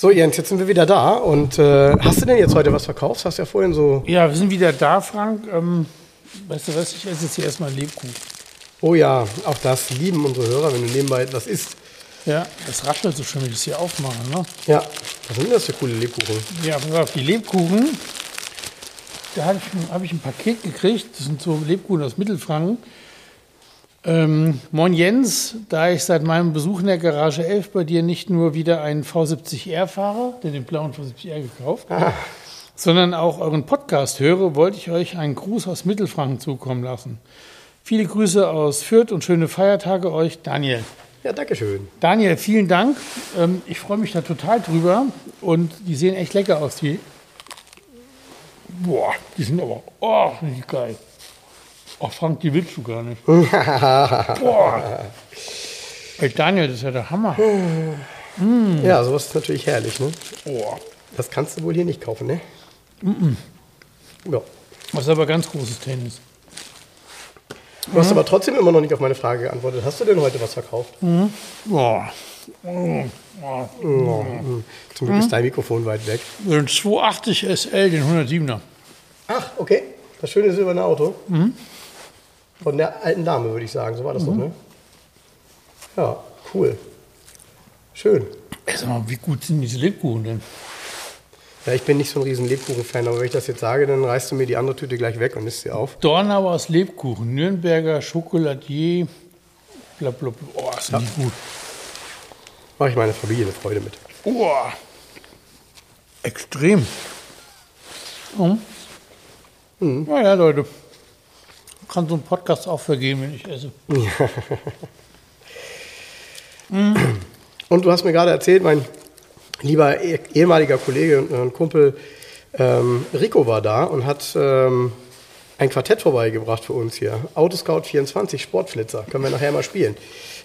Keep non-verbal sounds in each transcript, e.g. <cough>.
So, Jens, jetzt sind wir wieder da. Und äh, hast du denn jetzt heute was verkauft? Hast du ja vorhin so. Ja, wir sind wieder da, Frank. Ähm, weißt du was, ich esse jetzt hier erstmal Lebkuchen. Oh ja, auch das lieben unsere Hörer, wenn du nebenbei etwas isst. Ja, das raschelt so schön, wenn ich es hier aufmache. Ne? Ja, was sind das für coole Lebkuchen? Ja, pass auf, die Lebkuchen, da habe ich, hab ich ein Paket gekriegt. Das sind so Lebkuchen aus Mittelfranken. Ähm, moin Jens, da ich seit meinem Besuch in der Garage 11 bei dir nicht nur wieder einen V70R fahre, der den blauen V70R gekauft, sondern auch euren Podcast höre, wollte ich euch einen Gruß aus Mittelfranken zukommen lassen. Viele Grüße aus Fürth und schöne Feiertage euch, Daniel. Ja, danke schön. Daniel, vielen Dank. Ähm, ich freue mich da total drüber und die sehen echt lecker aus. Die, boah, die sind aber, oh, geil. Oh, Frank, die willst du gar nicht. <laughs> Boah. Ey, Daniel, das ist ja der Hammer. Ja, sowas ist natürlich herrlich, ne? Oh. Das kannst du wohl hier nicht kaufen, ne? Ja. Das ist aber ganz großes Tennis. Du hast aber trotzdem immer noch nicht auf meine Frage geantwortet. Hast du denn heute was verkauft? Boah. Oh. Oh. Oh, hm. Zum Glück ist dein Mikrofon weit weg. Den 280 SL, den 107er. Ach, okay. Das schöne silberne Auto. Von der alten Dame, würde ich sagen. So war das doch, ne? Ja, cool. Schön. Sag mal, wie gut sind diese Lebkuchen denn? Ja, ich bin nicht so ein riesen Lebkuchen-Fan, aber wenn ich das jetzt sage, dann reißt du mir die andere Tüte gleich weg und isst sie auf. Dornauers Lebkuchen, Nürnberger Schokoladier, bla bla bla. Oh, sind die gut. Mache ich meiner Familie eine Freude mit. Oh, extrem. Mhm. Naja, Leute. Kann so ein Podcast auch vergehen, wenn ich esse. <laughs> Und du hast mir gerade erzählt, mein lieber eh- ehemaliger Kollege und und Kumpel ähm, Rico war da und hat ähm, ein Quartett vorbeigebracht für uns hier. Autoscout 24 Sportflitzer. Können wir nachher mal spielen.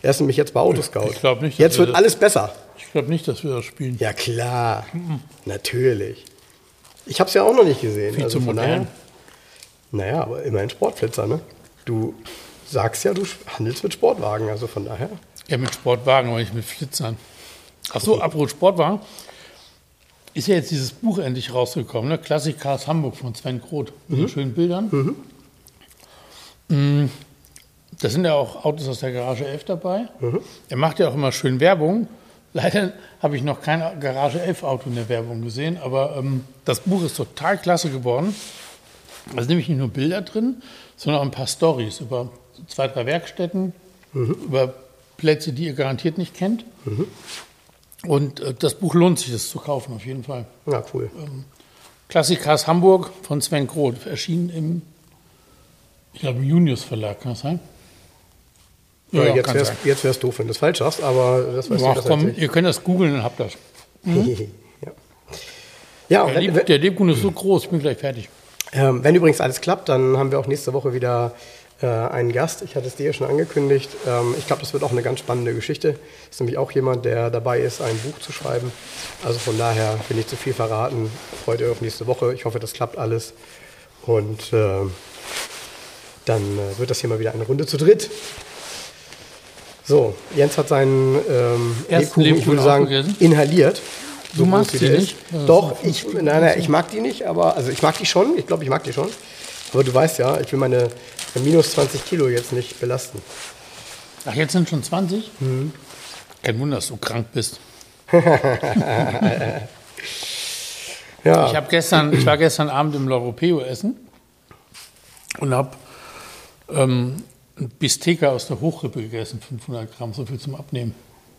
Er ist nämlich jetzt bei Autoscout. Ich glaub nicht, Jetzt wir wird alles besser. Ich glaube nicht, dass wir das spielen. Ja klar, natürlich. Ich habe es ja auch noch nicht gesehen. Viel zu von modern. Naja, aber immerhin Sportflitzer, ne? Du sagst ja, du handelst mit Sportwagen, also von daher. Ja, mit Sportwagen, aber nicht mit Flitzern. Ach so, apropos Sportwagen. Ist ja jetzt dieses Buch endlich rausgekommen, ne? Classic Cars Hamburg von Sven Groth. Mit den schönen Bildern. Mm, Da sind ja auch Autos aus der Garage 11 dabei. Er macht ja auch immer schön Werbung. Leider habe ich noch kein Garage 11 Auto in der Werbung gesehen, aber ähm, das Buch ist total klasse geworden. Da sind nämlich nicht nur Bilder drin, sondern auch ein paar Stories über zwei, drei Werkstätten, über Plätze, die ihr garantiert nicht kennt. Und äh, das Buch lohnt sich, das zu kaufen, auf jeden Fall. Ja, cool. Klassikers Hamburg von Sven Groth, erschienen im, ich glaube, im Junius Verlag, kann das sein? Ja, jetzt kann wär's, sein. jetzt wär's doof, wenn du es falsch hast, aber das weißt du Ach, besser komm, ich. ihr könnt das googeln und habt das. <laughs> ja. Ja, und Der, Leb der Lebkuchen ist so groß, ich bin gleich fertig. Ähm, wenn übrigens alles klappt, dann haben wir auch nächste Woche wieder äh, einen Gast. Ich hatte es dir ja schon angekündigt. Ähm, ich glaube, das wird auch eine ganz spannende Geschichte. Ist nämlich auch jemand, der dabei ist, ein Buch zu schreiben. Also von daher will ich zu viel verraten. Freut euch auf nächste Woche. Ich hoffe, das klappt alles. Und ähm, dann äh, wird das hier mal wieder eine Runde zu dritt. So, Jens hat seinen ähm, Lebkuchen, ich würde sagen, aufgegessen? Inhaliert. Du groß magst wie die nicht? ist. Doch, ich, nein, nein, ich mag die nicht, aber, also ich mag die schon, ich glaube, ich mag die schon. Aber du weißt ja, ich will meine minus 20 Kilo jetzt nicht belasten. Ach, jetzt sind schon 20? Kein Wunder, dass du krank bist. <laughs> Ja, Ich, hab gestern, ich war gestern Abend im L'Europeo essen und habe ähm, ein Bistecca aus der Hochrippe gegessen, 500 Gramm, so viel zum Abnehmen.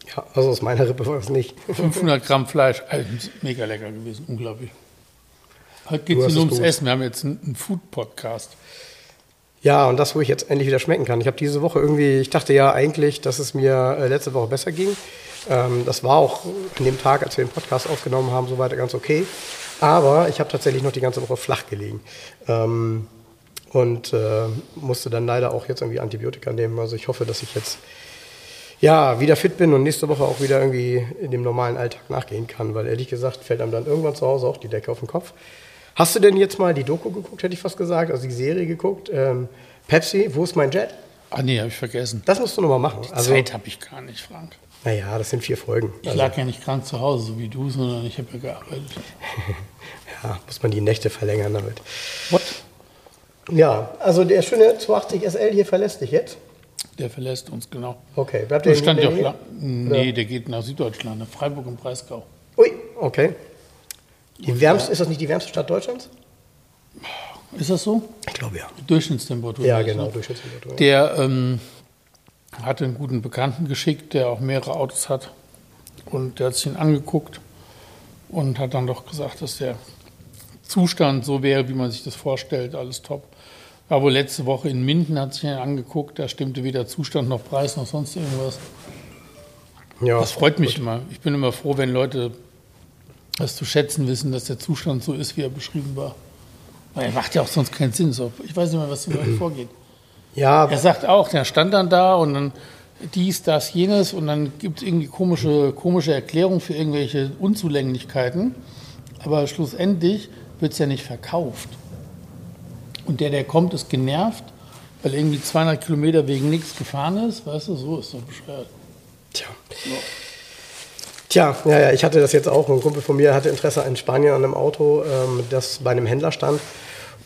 Ja, also aus meiner Rippe war es nicht. 500 Gramm Fleisch, also, mega lecker gewesen, unglaublich. Heute geht es nur ums gut. Essen, wir haben jetzt einen, einen Food-Podcast. Ja, und das, wo ich jetzt endlich wieder schmecken kann. Ich habe diese Woche irgendwie, ich dachte ja eigentlich, dass es mir äh, letzte Woche besser ging. Ähm, das war auch an dem Tag, als wir den Podcast aufgenommen haben, so weiter ganz okay. Aber ich habe tatsächlich noch die ganze Woche flach gelegen. Ähm, und äh, musste dann leider auch jetzt irgendwie Antibiotika nehmen. Also ich hoffe, dass ich jetzt ja, wieder fit bin und nächste Woche auch wieder irgendwie in dem normalen Alltag nachgehen kann, weil ehrlich gesagt fällt einem dann irgendwann zu Hause auch die Decke auf den Kopf. Hast du denn jetzt mal die Doku geguckt, hätte ich fast gesagt, also die Serie geguckt? Ähm, Pepsi, wo ist mein Jet? Ah nee, habe ich vergessen. Das musst du nochmal machen. Die also, Zeit habe ich gar nicht, Frank. Naja, das sind vier Folgen. Ich also. lag ja nicht krank zu Hause, so wie du, sondern ich habe ja gearbeitet. <laughs> ja, muss man die Nächte verlängern damit. What? Ja, also der schöne 280 SL hier verlässt dich jetzt. Der verlässt uns, genau. Okay, bleibt der stand ja auch Nee, der geht nach Süddeutschland, nach Freiburg im Breisgau. Ui, okay. Die wärmste, ist das nicht die wärmste Stadt Deutschlands? Ist das so? Ich glaube ja. Durchschnittstemperatur. Ja, genau, Durchschnittstemperatur. Der ähm, hatte einen guten Bekannten geschickt, der auch mehrere Autos hat. Und der hat sich ihn angeguckt und hat dann doch gesagt, dass der Zustand so wäre, wie man sich das vorstellt, alles top. War wohl letzte Woche in Minden, hat sich ihn angeguckt, da stimmte weder Zustand noch Preis noch sonst irgendwas. Ja, das freut mich gut. immer. Ich bin immer froh, wenn Leute das zu schätzen wissen, dass der Zustand so ist, wie er beschrieben war. Weil er macht ja auch sonst keinen Sinn. So. Ich weiß nicht mehr, was da <clears throat> vorgeht. Ja. Er sagt auch, der stand dann da und dann dies, das, jenes und dann gibt es irgendwie komische, komische Erklärungen für irgendwelche Unzulänglichkeiten. Aber schlussendlich wird es ja nicht verkauft. Und der, der kommt, ist genervt, weil irgendwie 200 Kilometer wegen nichts gefahren ist. Weißt du, so ist doch bescheuert. Tja. So. Tja, ja, ja, ich hatte das jetzt auch. Ein Kumpel von mir hatte Interesse in Spanien an einem Auto, ähm, das bei einem Händler stand.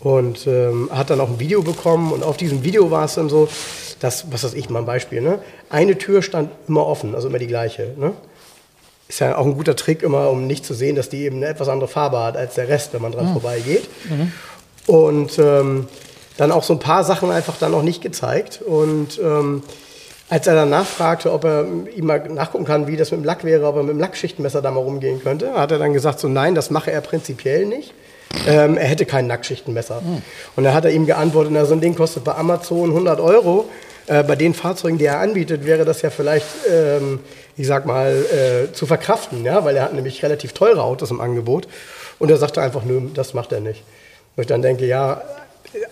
Und ähm, hat dann auch ein Video bekommen. Und auf diesem Video war es dann so, dass, was weiß ich, mal ein Beispiel, ne? eine Tür stand immer offen, also immer die gleiche. Ne? Ist ja auch ein guter Trick immer, um nicht zu sehen, dass die eben eine etwas andere Farbe hat als der Rest, wenn man dran mhm. vorbeigeht. Mhm. Und ähm, dann auch so ein paar Sachen einfach dann noch nicht gezeigt. Und ähm, als er dann nachfragte, ob er ihm mal nachgucken kann, wie das mit dem Lack wäre, ob er mit dem Lackschichtenmesser da mal rumgehen könnte, hat er dann gesagt, so nein, das mache er prinzipiell nicht. Ähm, er hätte kein Nackschichtenmesser. Mhm. Und dann hat er ihm geantwortet, na, so ein Ding kostet bei Amazon 100 Euro. Äh, bei den Fahrzeugen, die er anbietet, wäre das ja vielleicht, ähm, ich sag mal, äh, zu verkraften, ja, weil er hat nämlich relativ teure Autos im Angebot. Und er sagte einfach, nö, das macht er nicht. Wo ich dann denke, ja,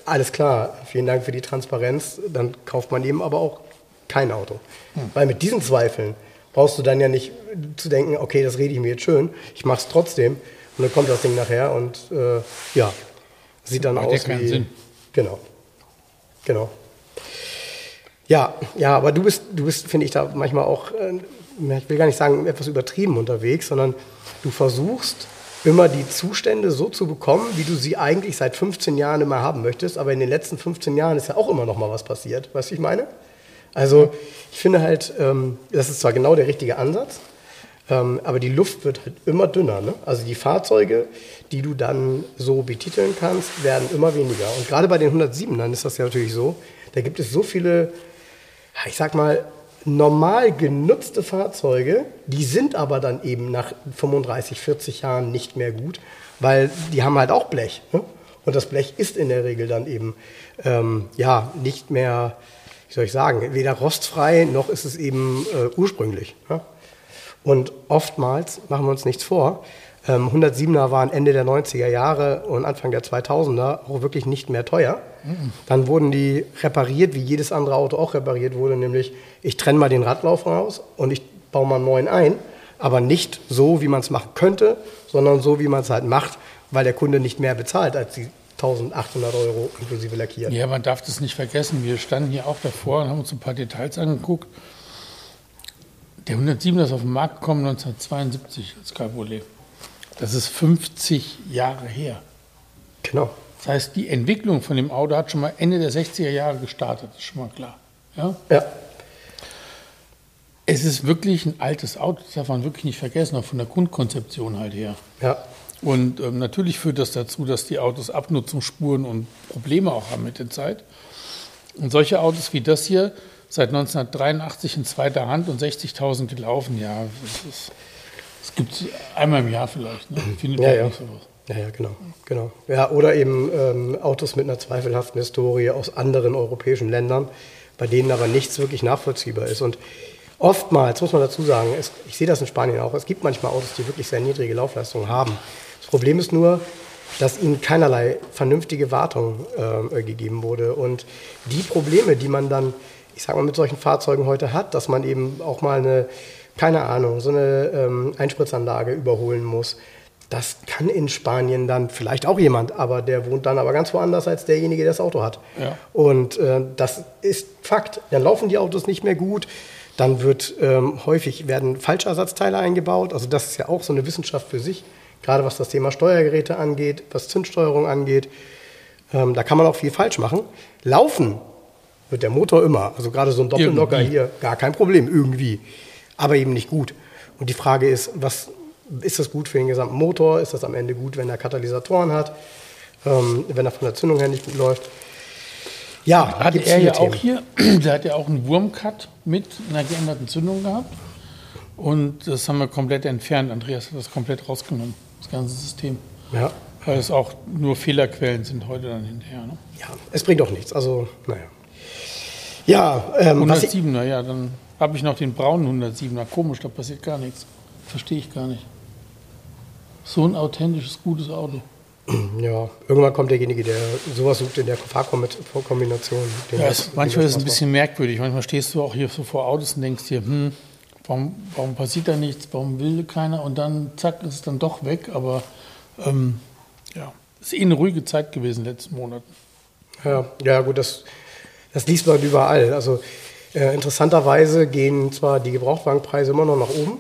alles klar, vielen Dank für die Transparenz, dann kauft man eben aber auch kein Auto. Hm. Weil mit diesen Zweifeln brauchst du dann ja nicht zu denken, okay, das rede ich mir jetzt schön, ich mache es trotzdem und dann kommt das Ding nachher und äh, ja, sieht dann Macht aus wie... Sinn. Genau, genau. Ja, ja, aber du bist, du bist, finde ich, da manchmal auch, äh, ich will gar nicht sagen, etwas übertrieben unterwegs, sondern du versuchst immer die Zustände so zu bekommen, wie du sie eigentlich seit 15 Jahren immer haben möchtest. Aber in den letzten 15 Jahren ist ja auch immer noch mal was passiert. Weißt du, ich meine? Also ich finde halt, ähm, das ist zwar genau der richtige Ansatz, ähm, aber die Luft wird halt immer dünner. Ne? Also die Fahrzeuge, die du dann so betiteln kannst, werden immer weniger. Und gerade bei den 107ern ist das ja natürlich so, da gibt es so viele, ich sag mal, normal genutzte Fahrzeuge, die sind aber dann eben nach 35, 40 Jahren nicht mehr gut, weil die haben halt auch Blech. Ne? Und das Blech ist in der Regel dann eben ähm, ja nicht mehr, wie soll ich sagen, weder rostfrei noch ist es eben äh, ursprünglich. Ne? Und oftmals machen wir uns nichts vor. Ähm, 107er waren Ende der 90er Jahre und Anfang der 2000er auch wirklich nicht mehr teuer. Dann wurden die repariert, wie jedes andere Auto auch repariert wurde, nämlich ich trenne mal den Radlauf raus und ich baue mal einen neuen ein, aber nicht so, wie man es machen könnte, sondern so, wie man es halt macht, weil der Kunde nicht mehr bezahlt als die 1800 Euro inklusive Lackieren. Ja, man darf das nicht vergessen. Wir standen hier auch davor und haben uns ein paar Details angeguckt. Der 107 ist auf den Markt gekommen 1972 als Cabriolet. Das ist 50 Jahre her. Genau. Das heißt, die Entwicklung von dem Auto hat schon mal Ende der 60er Jahre gestartet, das ist schon mal klar. Ja? ja. Es ist wirklich ein altes Auto, das darf man wirklich nicht vergessen, auch von der Grundkonzeption halt her. Ja. Und ähm, natürlich führt das dazu, dass die Autos Abnutzungsspuren und Probleme auch haben mit der Zeit. Und solche Autos wie das hier, seit 1983 in zweiter Hand und 60.000 gelaufen, ja, es gibt es einmal im Jahr vielleicht. Ne? Findet ja, ja. Nicht sowas. Ja, ja, genau, genau. Ja, oder eben ähm, Autos mit einer zweifelhaften Historie aus anderen europäischen Ländern, bei denen aber nichts wirklich nachvollziehbar ist. Und oftmals, muss man dazu sagen, es, ich sehe das in Spanien auch, es gibt manchmal Autos, die wirklich sehr niedrige Laufleistungen haben. Das Problem ist nur, dass ihnen keinerlei vernünftige Wartung äh, gegeben wurde. Und die Probleme, die man dann, ich sage mal, mit solchen Fahrzeugen heute hat, dass man eben auch mal eine, keine Ahnung, so eine ähm, Einspritzanlage überholen muss, das kann in Spanien dann vielleicht auch jemand, aber der wohnt dann aber ganz woanders als derjenige, der das Auto hat. Ja. Und äh, das ist Fakt. Dann laufen die Autos nicht mehr gut. Dann wird ähm, häufig werden Falschersatzteile eingebaut. Also das ist ja auch so eine Wissenschaft für sich, gerade was das Thema Steuergeräte angeht, was Zündsteuerung angeht. Ähm, da kann man auch viel falsch machen. Laufen wird der Motor immer. Also gerade so ein Doppelnocker hier, gar kein Problem, irgendwie. Aber eben nicht gut. Und die Frage ist, was ist das gut für den gesamten Motor? Ist das am Ende gut, wenn er Katalysatoren hat? Ähm, wenn er von der Zündung her nicht gut läuft? Ja, hat er ja auch hier, <clears throat> der hat ja auch einen Wurmcut mit einer geänderten Zündung gehabt. Und das haben wir komplett entfernt. Andreas hat das komplett rausgenommen, das ganze System. Ja. Weil es auch nur Fehlerquellen sind heute dann hinterher. Ne? Ja, es bringt auch nichts. Also, naja. Ja, ähm, 107er, ja, dann habe ich noch den braunen 107er. Komisch, da passiert gar nichts. Verstehe ich gar nicht. So ein authentisches, gutes Auto. <clears throat> Ja, irgendwann kommt derjenige, der sowas sucht in der Fahrkombination. Ja, manchmal ist es ein bisschen merkwürdig. Manchmal stehst du auch hier so vor Autos und denkst dir, hm, warum, warum passiert da nichts, warum will keiner? Und dann, zack, ist es dann doch weg. Aber ähm, ja, ist eh eine ruhige Zeit gewesen in den letzten Monaten. Ja, ja gut, das, das liest man überall. Also äh, interessanterweise gehen zwar die Gebrauchtwagenpreise immer noch nach oben,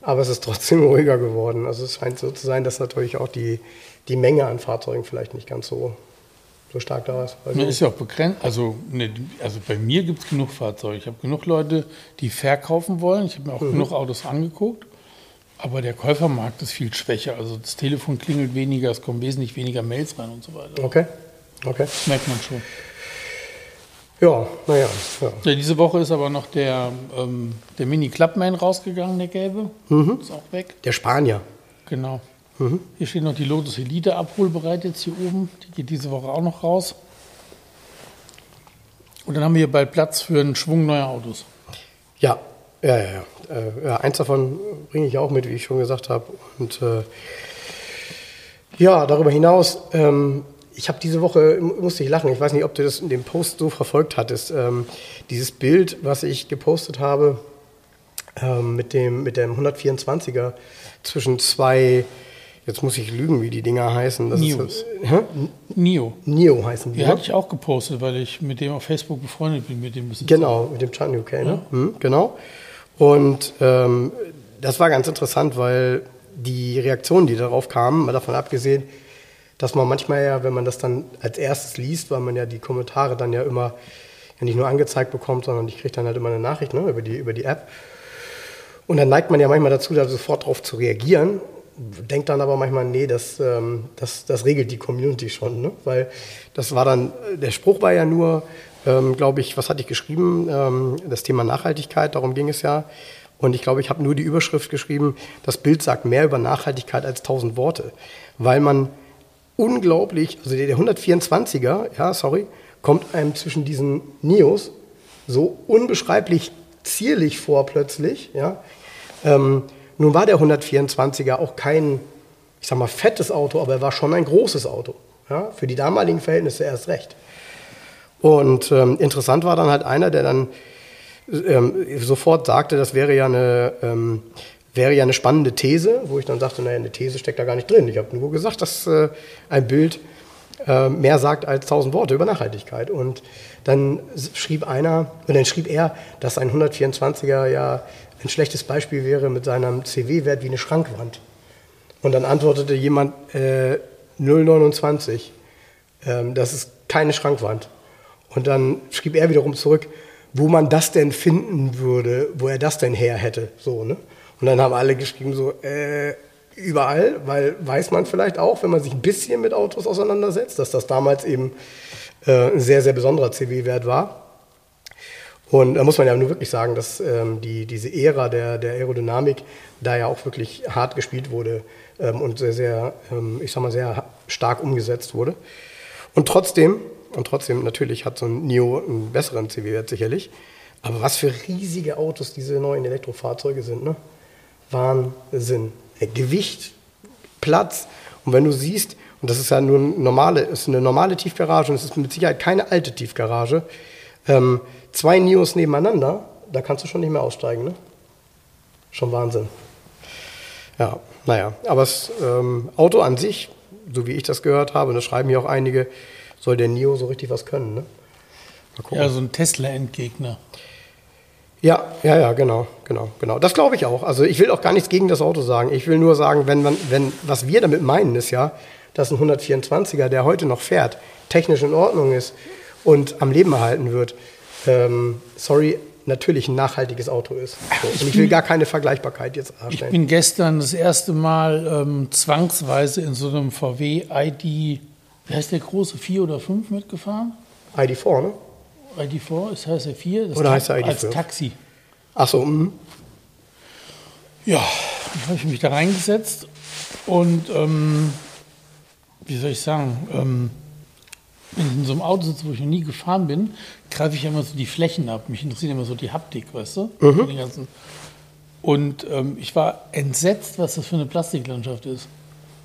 aber es ist trotzdem <laughs> ruhiger geworden. Also es scheint so zu sein, dass natürlich auch die, die Menge an Fahrzeugen vielleicht nicht ganz so, so stark da ist. Also ist ja auch begrenzt. Also, ne, also bei mir gibt es genug Fahrzeuge. Ich habe genug Leute, die verkaufen wollen. Ich habe mir auch mhm. genug Autos angeguckt. Aber der Käufermarkt ist viel schwächer. Also das Telefon klingelt weniger, es kommen wesentlich weniger Mails rein und so weiter. Okay. okay. Das merkt man schon. Ja, naja. Ja. diese Woche ist aber noch der, ähm, der Mini Clubman rausgegangen, der gelbe. Mhm. Ist auch weg. Der Spanier. Genau. Mhm. Hier steht noch die Lotus Elite abholbereit jetzt hier oben. Die geht diese Woche auch noch raus. Und dann haben wir hier bald Platz für einen Schwung neuer Autos. Ja, ja, ja. ja. Äh, ja eins davon bringe ich auch mit, wie ich schon gesagt habe. Und äh, ja, darüber hinaus ähm, ich habe diese Woche, musste ich lachen, ich weiß nicht, ob du das in dem Post so verfolgt hattest, ähm, dieses Bild, was ich gepostet habe ähm, mit, dem, mit dem 124er zwischen zwei, jetzt muss ich lügen, wie die Dinger heißen. Das Nios. Ist, äh, Nio. Nio heißen die. Die hatte ich auch gepostet, weil ich mit dem auf Facebook befreundet bin, mit dem Besitzer. Genau, mit dem Chan UK, ne? Ja. Mhm, genau. Und ähm, das war ganz interessant, weil die Reaktionen, die darauf kamen, mal davon abgesehen, dass man manchmal ja, wenn man das dann als erstes liest, weil man ja die Kommentare dann ja immer ja nicht nur angezeigt bekommt, sondern ich kriege dann halt immer eine Nachricht ne, über, die, über die App. Und dann neigt man ja manchmal dazu, da sofort darauf zu reagieren, denkt dann aber manchmal, nee, das, ähm, das, das regelt die Community schon. Ne? Weil das war dann, der Spruch war ja nur, ähm, glaube ich, was hatte ich geschrieben? Ähm, das Thema Nachhaltigkeit, darum ging es ja. Und ich glaube, ich habe nur die Überschrift geschrieben, das Bild sagt mehr über Nachhaltigkeit als tausend Worte. Weil man unglaublich, also der 124er, ja, sorry, kommt einem zwischen diesen Nios so unbeschreiblich zierlich vor plötzlich, ja. Ähm, nun war der 124er auch kein, ich sag mal, fettes Auto, aber er war schon ein großes Auto. Ja, für die damaligen Verhältnisse erst recht. Und ähm, interessant war dann halt einer, der dann ähm, sofort sagte, das wäre ja eine ähm, wäre ja eine spannende These, wo ich dann sagte, naja, eine These steckt da gar nicht drin. Ich habe nur gesagt, dass äh, ein Bild äh, mehr sagt als tausend Worte über Nachhaltigkeit. Und dann schrieb einer, und dann schrieb er, dass ein 124er ja ein schlechtes Beispiel wäre mit seinem CW-Wert wie eine Schrankwand. Und dann antwortete jemand äh, 029, ähm, das ist keine Schrankwand. Und dann schrieb er wiederum zurück, wo man das denn finden würde, wo er das denn her hätte. So, ne? Und dann haben alle geschrieben so, äh, überall, weil weiß man vielleicht auch, wenn man sich ein bisschen mit Autos auseinandersetzt, dass das damals eben äh, ein sehr, sehr besonderer CW-Wert war. Und da muss man ja nur wirklich sagen, dass ähm, die, diese Ära der, der Aerodynamik da ja auch wirklich hart gespielt wurde ähm, und sehr, sehr, ähm, ich sag mal, sehr stark umgesetzt wurde. Und trotzdem, und trotzdem natürlich hat so ein NIO einen besseren CW-Wert sicherlich. Aber was für riesige Autos diese neuen Elektrofahrzeuge sind, ne? Wahnsinn. Gewicht, Platz. Und wenn du siehst, und das ist ja nur eine normale, ist eine normale Tiefgarage und es ist mit Sicherheit keine alte Tiefgarage, ähm, zwei Nios nebeneinander, da kannst du schon nicht mehr aussteigen. Ne? Schon Wahnsinn. Ja, naja, aber das ähm, Auto an sich, so wie ich das gehört habe, und das schreiben hier auch einige, soll der Nio so richtig was können. Ne? Ja, so ein Tesla-Endgegner. Ja, ja, ja, genau, genau, genau. Das glaube ich auch. Also ich will auch gar nichts gegen das Auto sagen. Ich will nur sagen, wenn man, wenn, was wir damit meinen, ist ja, dass ein 124er, der heute noch fährt, technisch in Ordnung ist und am Leben erhalten wird, ähm, sorry, natürlich ein nachhaltiges Auto ist. So. Und ich will gar keine Vergleichbarkeit jetzt darstellen. Ich bin gestern das erste Mal ähm, zwangsweise in so einem VW ID, wie heißt der große, 4 oder 5 mitgefahren? ID4, ne? ID4, das heißt er 4. Oder heißt er ID4? Als Taxi. Ach so, mh. Ja, dann habe ich mich da reingesetzt und ähm, wie soll ich sagen, ähm, wenn ich in so einem Auto sitze, wo ich noch nie gefahren bin, greife ich immer so die Flächen ab. Mich interessiert immer so die Haptik, weißt du? Mhm. Und ähm, ich war entsetzt, was das für eine Plastiklandschaft ist.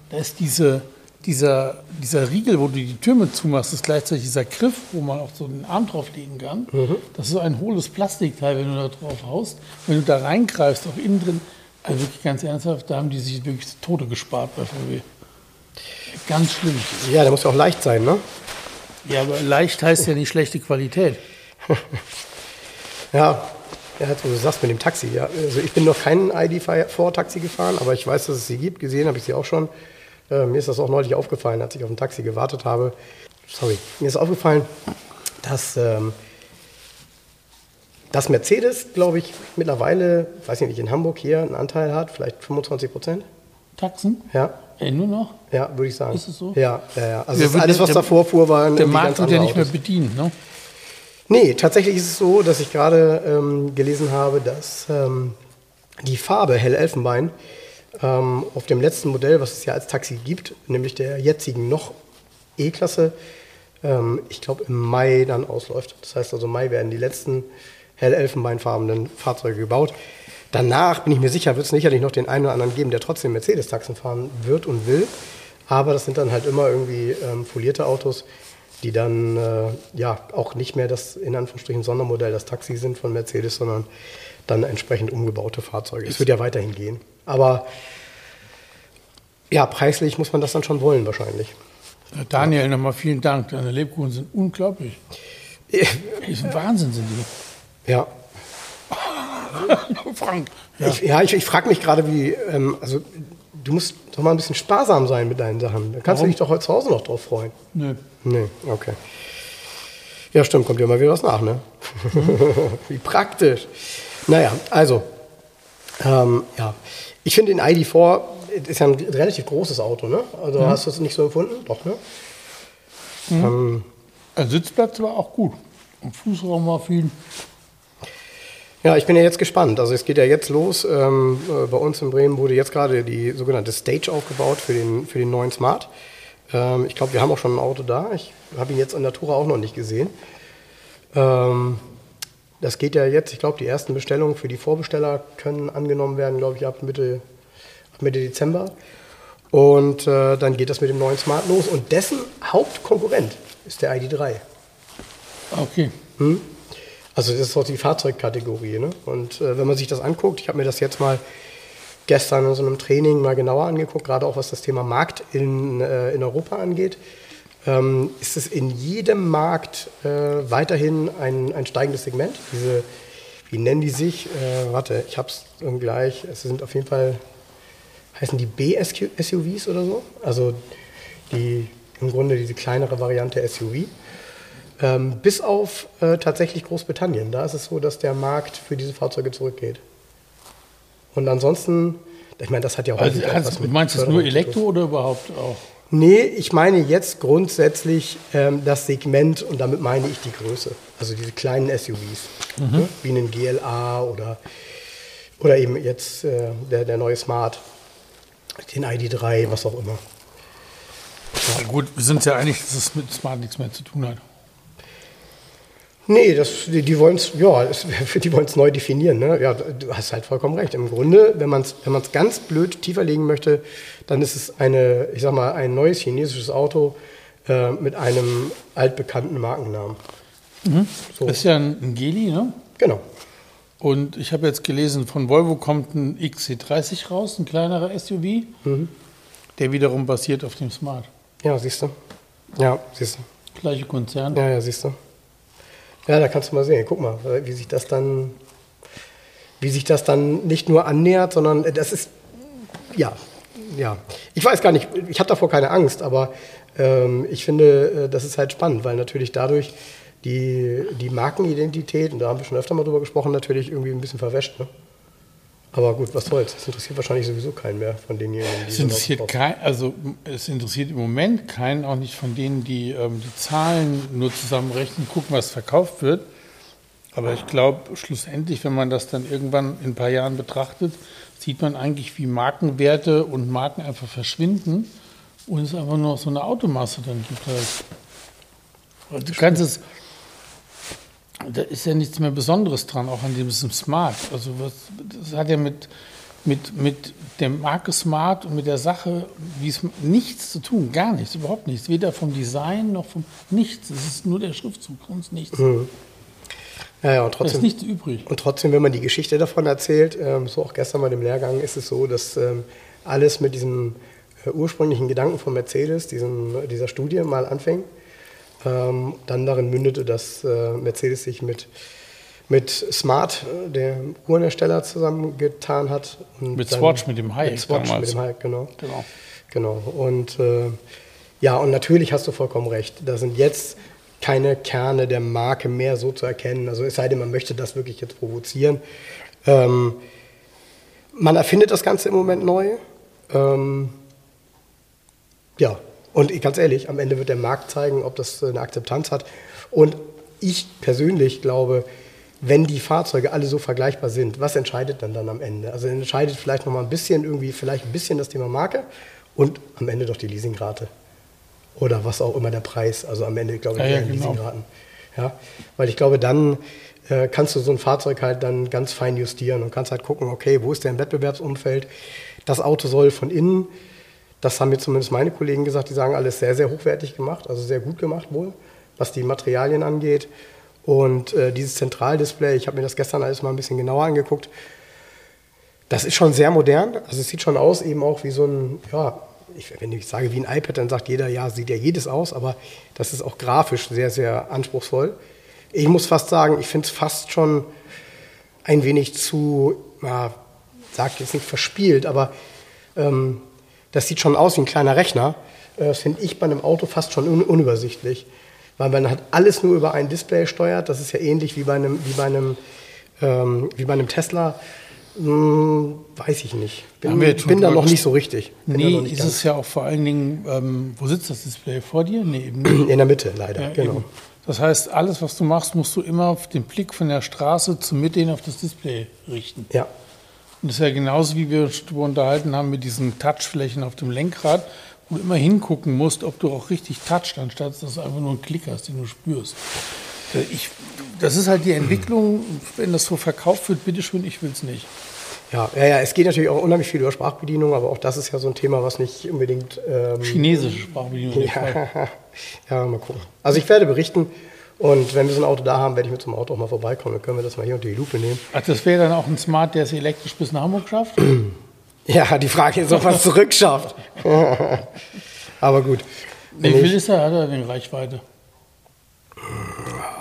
Da ist diese, dieser, dieser Riegel, wo du die Türme zumachst, ist gleichzeitig dieser Griff, wo man auch so den Arm drauflegen kann. Mhm. Das ist so ein hohles Plastikteil, wenn du da drauf haust. Wenn du da reingreifst, auch innen drin, also wirklich ganz ernsthaft, da haben die sich wirklich Tote gespart bei VW. Ganz schlimm. Ja, der muss ja auch leicht sein, ne? Ja, aber leicht heißt ja nicht schlechte Qualität. <laughs> ja, ja, du sagst mit dem Taxi. Ja. Also ich bin noch kein ID4-Taxi gefahren, aber ich weiß, dass es sie gibt. Gesehen habe ich sie auch schon. Äh, mir ist das auch neulich aufgefallen, als ich auf ein Taxi gewartet habe. Sorry, mir ist aufgefallen, dass, ähm, dass Mercedes, glaube ich, mittlerweile, weiß ich nicht, in Hamburg hier einen Anteil hat, vielleicht 25 Prozent. Taxen? Ja. Ey, nur noch? Ja, würde ich sagen. Ist es so? Ja, ja, ja. Also ja, alles, was der, davor fuhr, war Der Markt wird ja nicht mehr bedient, ne? Nee, tatsächlich ist es so, dass ich gerade ähm, gelesen habe, dass ähm, die Farbe Hell Elfenbein ähm, auf dem letzten Modell, was es ja als Taxi gibt, nämlich der jetzigen noch E-Klasse, ähm, ich glaube im Mai dann ausläuft. Das heißt also, im Mai werden die letzten Hell Elfenbeinfarbenen Fahrzeuge gebaut. Danach bin ich mir sicher, wird es sicherlich noch den einen oder anderen geben, der trotzdem Mercedes-Taxen fahren wird und will. Aber das sind dann halt immer irgendwie ähm, folierte Autos, die dann äh, ja auch nicht mehr das in Anführungsstrichen Sondermodell, das Taxi sind von Mercedes, sondern dann entsprechend umgebaute Fahrzeuge. Es wird ja weiterhin gehen. Aber ja, preislich muss man das dann schon wollen wahrscheinlich. Daniel, ja. nochmal vielen Dank. Deine Lebkuchen sind unglaublich. Die sind Wahnsinn, sind die. Ja, <laughs> Frank. Ja, ich, ja, ich, ich frage mich gerade, wie, ähm, also du musst doch mal ein bisschen sparsam sein mit deinen Sachen. Da kannst Warum? du dich doch heute zu Hause noch drauf freuen. Nö. Nee, okay. Ja, stimmt, kommt ja mal wieder was nach, ne? Mhm. <laughs> wie praktisch. Naja, also, ähm, ja. Ich finde den ID4 ist ja ein relativ großes Auto, ne? Also mhm. hast du es nicht so empfunden? Doch, ne? Mhm. Ähm, Der Sitzplatz war auch gut. Im Fußraum war viel. Ja, ich bin ja jetzt gespannt. Also es geht ja jetzt los. Ähm, äh, bei uns in Bremen wurde jetzt gerade die sogenannte Stage aufgebaut für den, für den neuen Smart. Ähm, ich glaube, wir haben auch schon ein Auto da. Ich habe ihn jetzt an der Tour auch noch nicht gesehen. Ähm, das geht ja jetzt, ich glaube, die ersten Bestellungen für die Vorbesteller können angenommen werden, glaube ich, ab Mitte, ab Mitte Dezember. Und äh, dann geht das mit dem neuen Smart los. Und dessen Hauptkonkurrent ist der ID3. Okay. Hm? Also das ist auch die Fahrzeugkategorie. Ne? Und äh, wenn man sich das anguckt, ich habe mir das jetzt mal gestern in so einem Training mal genauer angeguckt, gerade auch was das Thema Markt in, äh, in Europa angeht, ähm, ist es in jedem Markt äh, weiterhin ein, ein steigendes Segment. Diese, wie nennen die sich? Äh, warte, ich habe es gleich. Es sind auf jeden Fall, heißen die B-SUVs oder so? Also die im Grunde diese kleinere Variante SUV. Ähm, bis auf äh, tatsächlich Großbritannien. Da ist es so, dass der Markt für diese Fahrzeuge zurückgeht. Und ansonsten, ich meine, das hat ja auch also, also, was mit Meinst du es nur Elektro oder überhaupt auch? Nee, ich meine jetzt grundsätzlich ähm, das Segment und damit meine ich die Größe. Also diese kleinen SUVs, ne? wie einen GLA oder, oder eben jetzt äh, der, der neue Smart, den ID3, was auch immer. Ja, gut, wir sind ja einig, dass es mit Smart nichts mehr zu tun hat. Nee, das, die, die wollen es ja, es- <laughs> die wollen's neu definieren. Ne? Ja, du hast halt vollkommen recht. Im Grunde, wenn man es wenn man's ganz blöd tiefer legen möchte, dann ist es eine, ich sag mal, ein neues chinesisches Auto äh, mit einem altbekannten Markennamen. So, Das ist ja ein, ein Geli, ne? genau. Und ich habe jetzt gelesen, von Volvo kommt ein XC30 raus, ein kleinerer SUV, der wiederum basiert auf dem Smart. Ja, siehst du. Ja, siehst du. Gleiche Konzern. Ja, ja, siehst du. Ja, da kannst du mal sehen. Guck mal, wie sich das dann, wie sich das dann nicht nur annähert, sondern das ist, ja, ja. Ich weiß gar nicht, ich habe davor keine Angst, aber ähm, ich finde, äh, das ist halt spannend, weil natürlich dadurch die, die Markenidentität, und da haben wir schon öfter mal drüber gesprochen, natürlich irgendwie ein bisschen verwäscht. Ne? Aber gut, was soll's. Das interessiert wahrscheinlich sowieso keinen mehr von denjenigen, die Es interessiert kein, also es interessiert im Moment keinen, auch nicht von denen, die ähm, die Zahlen nur zusammenrechnen, gucken, was verkauft wird. Aber ich glaube, schlussendlich, wenn man das dann irgendwann in ein paar Jahren betrachtet, sieht man eigentlich, wie Markenwerte und Marken einfach verschwinden und es einfach nur noch so eine Automasse dann gibt. Halt. Du kannst es, da ist ja nichts mehr Besonderes dran, auch an diesem Smart. Also was, das hat ja mit, mit, mit der Marke Smart und mit der Sache wie es nichts zu tun, gar nichts, überhaupt nichts. Weder vom Design noch vom nichts. Es ist nur der Schriftzug, sonst nichts. Ja, ja, und Da trotzdem. ist nichts übrig. Und trotzdem, wenn man die Geschichte davon erzählt, ähm, so auch gestern bei dem Lehrgang, ist es so, dass ähm, alles mit diesem äh, ursprünglichen Gedanken von Mercedes, diesem, dieser Studie mal anfing. Ähm, dann darin mündete, dass äh, Mercedes sich mit, mit Smart, äh, dem Uhrenhersteller, zusammengetan hat. Mit dann- Swatch, mit dem Hayek Mit Swatch, damals. mit dem Hayek, genau. Genau. Genau. Und äh, ja, und natürlich hast du vollkommen recht. Da sind jetzt keine Kerne der Marke mehr so zu erkennen. Also es sei denn, man möchte das wirklich jetzt provozieren. Ähm, man erfindet das Ganze im Moment neu. Ähm, ja, und ganz ehrlich, am Ende wird der Markt zeigen, ob das eine Akzeptanz hat. Und ich persönlich glaube, wenn die Fahrzeuge alle so vergleichbar sind, was entscheidet dann dann am Ende? Also entscheidet vielleicht noch mal ein bisschen irgendwie, vielleicht ein bisschen das Thema Marke und am Ende doch die Leasingrate. Oder was auch immer der Preis. Also am Ende, glaube ich, Ja, ja, genau. Leasingraten. Ja, weil ich glaube, dann äh, kannst du so ein Fahrzeug halt dann ganz fein justieren und kannst halt gucken, okay, wo ist der im Wettbewerbsumfeld? Das Auto soll von innen, das haben mir zumindest meine Kollegen gesagt, die sagen, alles sehr, sehr hochwertig gemacht, also sehr gut gemacht wohl, was die Materialien angeht. Und äh, dieses Zentraldisplay, ich habe mir das gestern alles mal ein bisschen genauer angeguckt, das ist schon sehr modern. Also es sieht schon aus, eben auch wie so ein, ja, ich, wenn ich sage wie ein iPad, dann sagt jeder, ja, sieht ja jedes aus, aber das ist auch grafisch sehr, sehr anspruchsvoll. Ich muss fast sagen, ich finde es fast schon ein wenig zu, ja, sagt jetzt nicht verspielt, aber ähm, das sieht schon aus wie ein kleiner Rechner. Äh, Das finde ich bei einem Auto fast schon un unübersichtlich, weil man hat alles nur über ein Display steuert. Das ist ja ähnlich wie bei einem, wie bei einem, ähm, wie bei einem Tesla. Hm, weiß ich nicht. Bin, schon bin da noch nicht so richtig. Bin Nee, ist ganz- es ja auch vor allen Dingen, ähm, wo sitzt das Display? Vor dir? Nee, eben nicht. <clears throat> in der Mitte leider. Ja, genau. eben. Das heißt, alles, was du machst, musst du immer auf den Blick von der Straße zur Mitte hin auf das Display richten. Ja. Und das ist ja genauso, wie wir uns darüber unterhalten haben mit diesen Touchflächen auf dem Lenkrad, wo du immer hingucken musst, ob du auch richtig touchst, anstatt dass du einfach nur einen Klick hast, den du spürst. Äh, Ich, das ist halt die Entwicklung, wenn das so verkauft wird, bitteschön, ich will es nicht. Ja, ja, ja, es geht natürlich auch unheimlich viel über Sprachbedienung, aber auch das ist ja so ein Thema, was nicht unbedingt. Ähm, Chinesische Sprachbedienung. <laughs> ja, <laughs> ja, mal gucken. Also ich werde berichten und wenn wir so ein Auto da haben, werde ich mit so einem Auto auch mal vorbeikommen. Dann können wir das mal hier unter die Lupe nehmen. Ach, das wäre dann auch ein Smart, der es elektrisch bis nach Hamburg schafft? <clears throat> Ja, die Frage ist, ob er es zurückschafft. <laughs> aber gut. Wie Wenn viel ist er? Hat er denn Reichweite?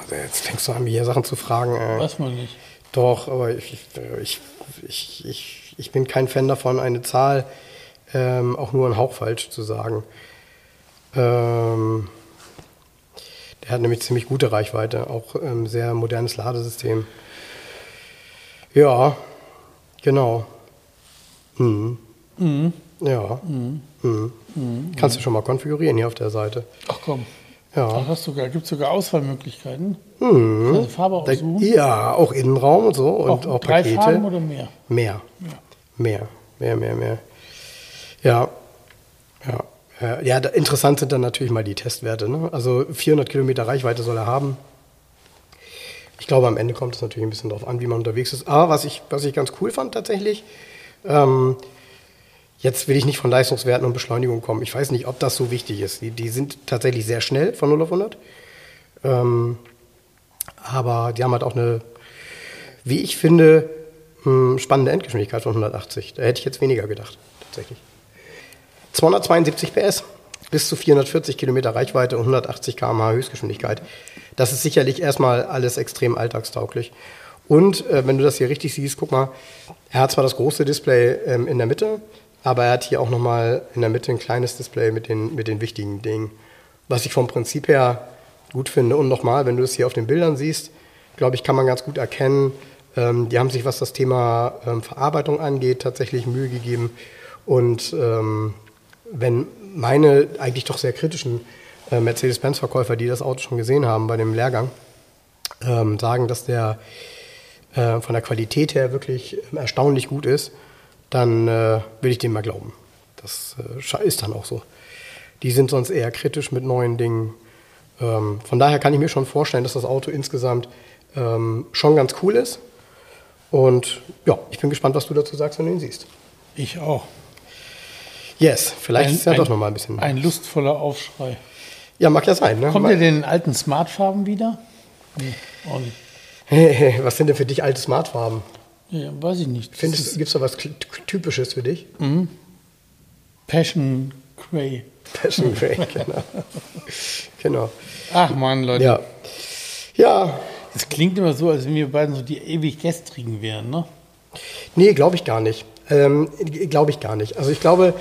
also jetzt fängst du an, mir hier Sachen zu fragen. Äh, Weiß man nicht. Doch, aber ich, ich, ich, ich, ich bin kein Fan davon, eine Zahl ähm, auch nur einen Hauch falsch zu sagen. Ähm, der hat nämlich ziemlich gute Reichweite, auch ähm, sehr modernes Ladesystem. Ja, genau. Mhm. Ja. Mhm. Kannst du schon mal konfigurieren hier auf der Seite. Ach komm. Ja. Da hast sogar, gibt sogar Auswahlmöglichkeiten. Also Farbe Da, ja, auch Innenraum und so und auch, drei Pakete. Farben oder mehr? Mehr. Mehr. Mehr, mehr, mehr. Ja. Ja. Äh, Ja, interessant sind dann natürlich mal die Testwerte. Ne? Also 400 Kilometer Reichweite soll er haben. Ich glaube, am Ende kommt es natürlich ein bisschen darauf an, wie man unterwegs ist. Aber was ich, was ich ganz cool fand tatsächlich, ähm, jetzt will ich nicht von Leistungswerten und Beschleunigung kommen. Ich weiß nicht, ob das so wichtig ist. Die, die sind tatsächlich sehr schnell von 0 auf 100. Ähm, aber die haben halt auch eine, wie ich finde, mh, spannende Endgeschwindigkeit von 180. Da hätte ich jetzt weniger gedacht, tatsächlich. 272 PS, bis zu 440 Kilometer Reichweite und 180 km/h Höchstgeschwindigkeit. Das ist sicherlich erstmal alles extrem alltagstauglich. Und äh, wenn du das hier richtig siehst, guck mal, er hat zwar das große Display ähm, in der Mitte, aber er hat hier auch nochmal in der Mitte ein kleines Display mit den, mit den wichtigen Dingen. Was ich vom Prinzip her gut finde. Und nochmal, wenn du es hier auf den Bildern siehst, glaube ich, kann man ganz gut erkennen, ähm, die haben sich, was das Thema ähm, Verarbeitung angeht, tatsächlich Mühe gegeben. Und ähm, wenn meine eigentlich doch sehr kritischen äh, Mercedes-Benz-Verkäufer, die das Auto schon gesehen haben bei dem Lehrgang, ähm, sagen, dass der äh, von der Qualität her wirklich erstaunlich gut ist, dann äh, will ich dem mal glauben. Das äh, ist dann auch so. Die sind sonst eher kritisch mit neuen Dingen. Ähm, von daher kann ich mir schon vorstellen, dass das Auto insgesamt ähm, schon ganz cool ist. Und ja, ich bin gespannt, was du dazu sagst, wenn du ihn siehst. Ich auch. Yes, vielleicht Ein- ist ja ein- doch noch mal ein bisschen. Ein lustvoller Aufschrei. ja, mag ja sein. Ne? Kommt er den alten Smartfarben wieder? Nee, auch nicht. <laughs> was sind denn für dich alte Smartfarben? Ja, weiß ich nicht. Findest, Gibt es da was Typisches für dich? Passion Cray. Passion <laughs> Grey, genau. genau. Ach man, Leute. Ja. Ja, Das klingt immer so, als wenn wir beiden so die ewig Gestrigen wären, ne? Nee, glaube ich gar nicht. Ähm, glaube ich gar nicht. Also ich glaube,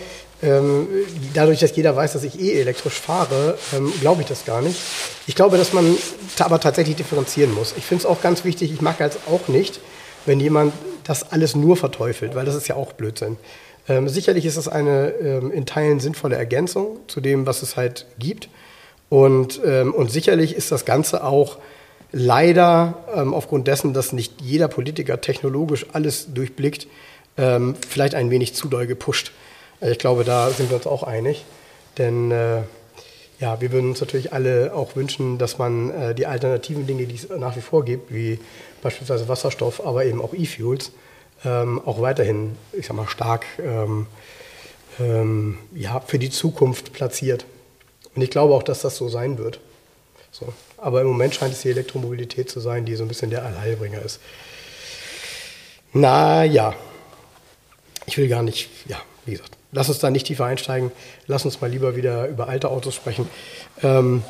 ähm, dadurch, dass jeder weiß, dass ich eh elektrisch fahre, ähm, glaube ich das gar nicht. Ich glaube, dass man aber tatsächlich differenzieren muss. Ich finde es auch ganz wichtig, ich mag jetzt auch nicht, wenn jemand das alles nur verteufelt, weil das ist ja auch Blödsinn. Ähm, sicherlich ist es eine ähm, in Teilen sinnvolle Ergänzung zu dem, was es halt gibt. Und, ähm, und sicherlich ist das Ganze auch leider ähm, aufgrund dessen, dass nicht jeder Politiker technologisch alles durchblickt, ähm, vielleicht ein wenig zu doll gepusht. Äh, Ich glaube, da sind wir uns auch einig. Denn äh, ja, wir würden uns natürlich alle auch wünschen, dass man äh, die alternativen Dinge, die es nach wie vor gibt, wie beispielsweise Wasserstoff, aber eben auch E-Fuels, ähm, auch weiterhin, ich sag mal, stark ähm, ähm, ja, für die Zukunft platziert. Und ich glaube auch, dass das so sein wird. So. Aber im Moment scheint es die Elektromobilität zu sein, die so ein bisschen der Allheilbringer ist. Naja, ich will gar nicht, ja, wie gesagt, lass uns da nicht tiefer einsteigen. Lass uns mal lieber wieder über alte Autos sprechen. Ähm,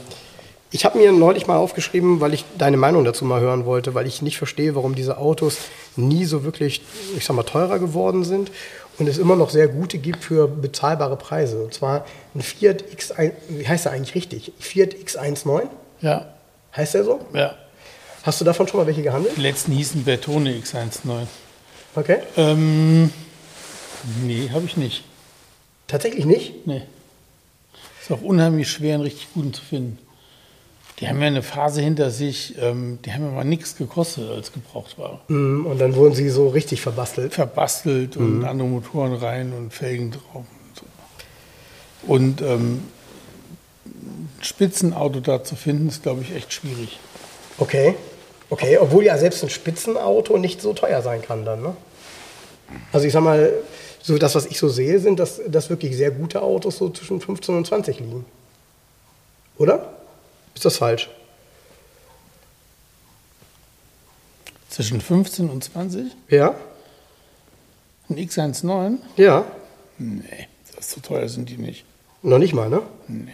ich habe mir neulich mal aufgeschrieben, weil ich deine Meinung dazu mal hören wollte, weil ich nicht verstehe, warum diese Autos nie so wirklich, ich sag mal, teurer geworden sind und es immer noch sehr gute gibt für bezahlbare Preise. Und zwar ein Fiat X1, wie heißt der eigentlich richtig? Fiat X19? Ja, Heißt der so? ja. Hast du davon schon mal welche gehandelt? Die letzten hießen Bertone X19. Okay. Ähm, nee, habe ich nicht. Tatsächlich nicht? Nee. Ist auch unheimlich schwer, einen richtig guten zu finden. Die haben ja eine Phase hinter sich, ähm, die haben ja mal nichts gekostet als Gebrauchtware. Mm, Und dann wurden sie so richtig verbastelt. Verbastelt und andere Motoren rein und Felgen drauf. Und, so. und ähm, ein Spitzenauto da zu finden, ist, glaube ich, echt schwierig. Okay. Okay, obwohl ja selbst ein Spitzenauto nicht so teuer sein kann dann, ne? Also ich sag mal, so das, was ich so sehe, sind das, das wirklich sehr gute Autos so zwischen 15 und 20 liegen. Oder? Ist das falsch? Zwischen 15 und 20? Ja? Ein X19? Ja? Nee, das ist so teuer sind die nicht. Noch nicht mal, ne? Nee.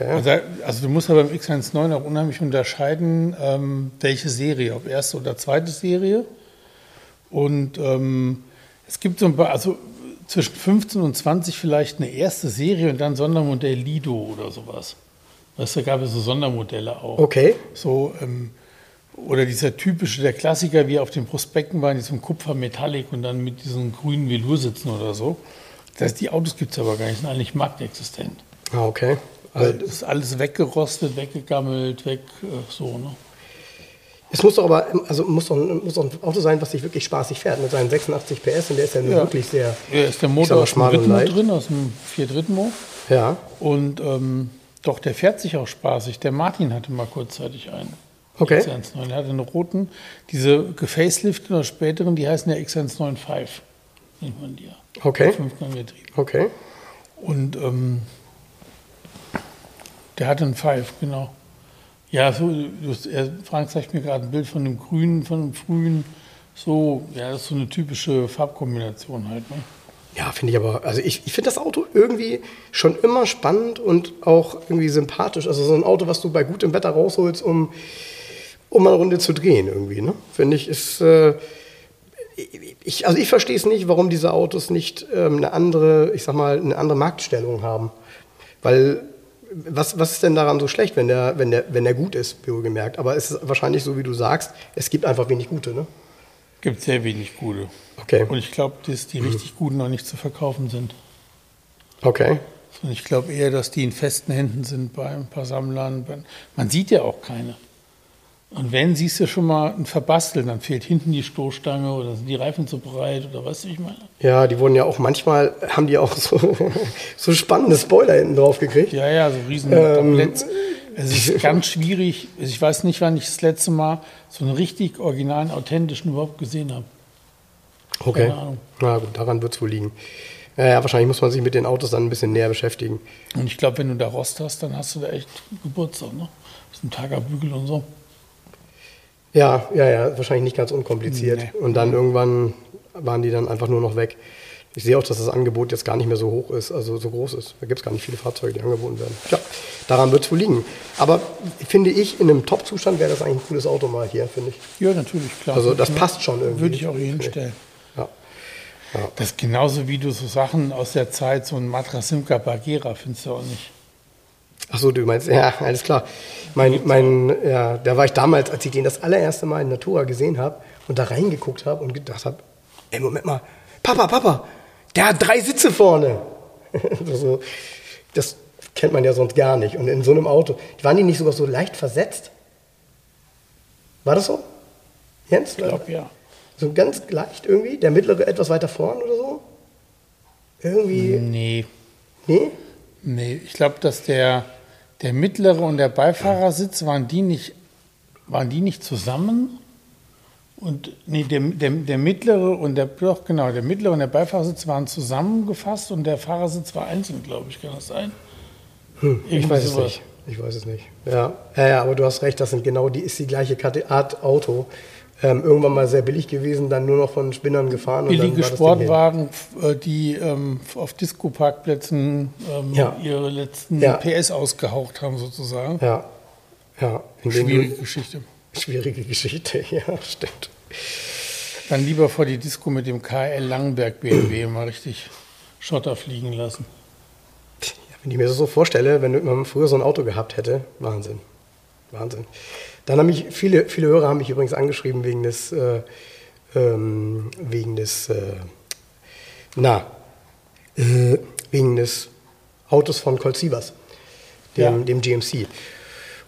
Ja. Also, also du musst ja beim X19 auch unheimlich unterscheiden, ähm, welche Serie, ob erste oder zweite Serie. Und ähm, es gibt so ein paar, also zwischen 15 und 20 vielleicht eine erste Serie und dann Sondermodell Lido oder sowas. Weißt du, da gab es so Sondermodelle auch. Okay. So, ähm, oder dieser typische, der Klassiker, wie auf den Prospekten war, in diesem Kupfer Metallic und dann mit diesen grünen Velursitzen oder so. Das, die Autos gibt es aber gar nicht, sind eigentlich marktexistent. Ah, okay. Also das ist alles weggerostet, weggegammelt, weg, äh, so, ne? Es muss doch aber, also muss doch, muss doch ein Auto sein, was sich wirklich spaßig fährt mit seinen 86 PS und der ist ja, Ja. wirklich sehr. Ja, ist der Motor aus dem leicht. drin, aus dem 4 Ritmo. Ja. Und ähm, doch, der fährt sich auch spaßig. Der Martin hatte mal kurzzeitig einen. Okay. X1.9. Er hatte einen roten. Diese gefacelift oder späteren, die heißen ja X1.95. Nennt man die ja. Okay. Fünfganggetriebe. Okay. Und ähm, der hatte einen Five, genau. Ja, so, Frank zeigt mir gerade ein Bild von dem grünen, von dem frühen. So, ja, das ist so eine typische Farbkombination halt. Ne? Ja, finde ich aber, also ich, ich finde das Auto irgendwie schon immer spannend und auch irgendwie sympathisch. Also so ein Auto, was du bei gutem Wetter rausholst, um, um mal eine Runde zu drehen irgendwie, ne? Finde ich, ist, äh, ich, also ich verstehe es nicht, warum diese Autos nicht ähm, eine andere, ich sag mal, eine andere Marktstellung haben. Weil, was, was ist denn daran so schlecht, wenn der, wenn der, wenn der gut ist, wohlgemerkt? Aber es ist wahrscheinlich so, wie du sagst, es gibt einfach wenig gute, ne? Gibt sehr wenig gute. Okay. Und ich glaube, dass die richtig guten noch nicht zu verkaufen sind. Okay. Und ich glaube eher, dass die in festen Händen sind bei ein paar Sammlern. Man sieht ja auch keine. Und wenn, siehst du schon mal ein Verbasteln, dann fehlt hinten die Stoßstange oder sind die Reifen zu breit oder was ich meine. Ja, die wurden ja auch manchmal, haben die auch so, <laughs> so spannende Spoiler hinten drauf gekriegt. Ja, ja, so riesen Ähm. Es ist <laughs> ganz schwierig. Also Ich weiß nicht, wann ich das letzte Mal so einen richtig originalen, authentischen überhaupt gesehen habe. Okay. Keine Ahnung. Na gut, daran wird es wohl liegen. Ja, ja, wahrscheinlich muss man sich mit den Autos dann ein bisschen näher beschäftigen. Und ich glaube, wenn du da Rost hast, dann hast du da echt Geburtstag, ne? Das ist ein Tagerbügel und so. Ja, ja, ja, wahrscheinlich nicht ganz unkompliziert. Nee. Und dann irgendwann waren die dann einfach nur noch weg. Ich sehe auch, dass das Angebot jetzt gar nicht mehr so hoch ist, also so groß ist. Da gibt es gar nicht viele Fahrzeuge, die angeboten werden. Tja, daran wird es wohl liegen. Aber finde ich, in einem Top-Zustand wäre das eigentlich ein cooles Auto mal hier, finde ich. Ja, natürlich, klar. Also das Ja, passt schon irgendwie. Würde ich auch hier hinstellen. Ja. Das ist genauso wie du so Sachen aus der Zeit, so ein Matra Simca Bagheera findest du auch nicht. Ach so, du meinst, ja, alles klar. Mein, mein, ja, da war ich damals, als ich den das allererste Mal in Natura gesehen habe und da reingeguckt habe und gedacht habe, ey, Moment mal, Papa, Papa, der hat drei Sitze vorne. <laughs> so, das kennt man ja sonst gar nicht. Und in so einem Auto, waren die nicht sogar so leicht versetzt? War das so? Jens? Ich glaube, ja. So ganz leicht irgendwie? Der mittlere etwas weiter vorn oder so? Irgendwie, Nee, nee? Nee. Ich glaube, dass der, der mittlere und der Beifahrersitz, waren die nicht, waren die nicht zusammen? Und nee, der, der, der mittlere und der, doch genau, der mittlere und der Beifahrersitz waren zusammengefasst und der Fahrersitz war einzeln, glaube ich. Kann das sein? Hm, ich weiß es sowas. nicht. Ich weiß es nicht. Ja. ja, ja, aber du hast recht, das sind genau die, ist die gleiche Art Auto. Ähm, irgendwann mal sehr billig gewesen, dann nur noch von Spinnern gefahren. und dann Billige. Sportwagen, äh, die ähm, auf Disco-Parkplätzen ähm, Ja. ihre letzten Ja. PS ausgehaucht haben, sozusagen. Ja, ja. Schwierige du- Geschichte. Schwierige Geschichte, <laughs> ja, stimmt. Dann lieber vor die Disco mit dem KL Langenberg BMW mal richtig Schotter fliegen lassen. Ja, wenn ich mir das so vorstelle, wenn man früher so ein Auto gehabt hätte, Wahnsinn. Wahnsinn. Dann haben mich viele, viele Hörer haben mich übrigens angeschrieben wegen des, äh, ähm, wegen des, äh, na, äh, wegen des Autos von Colt Sievers, dem, Ja. dem GMC.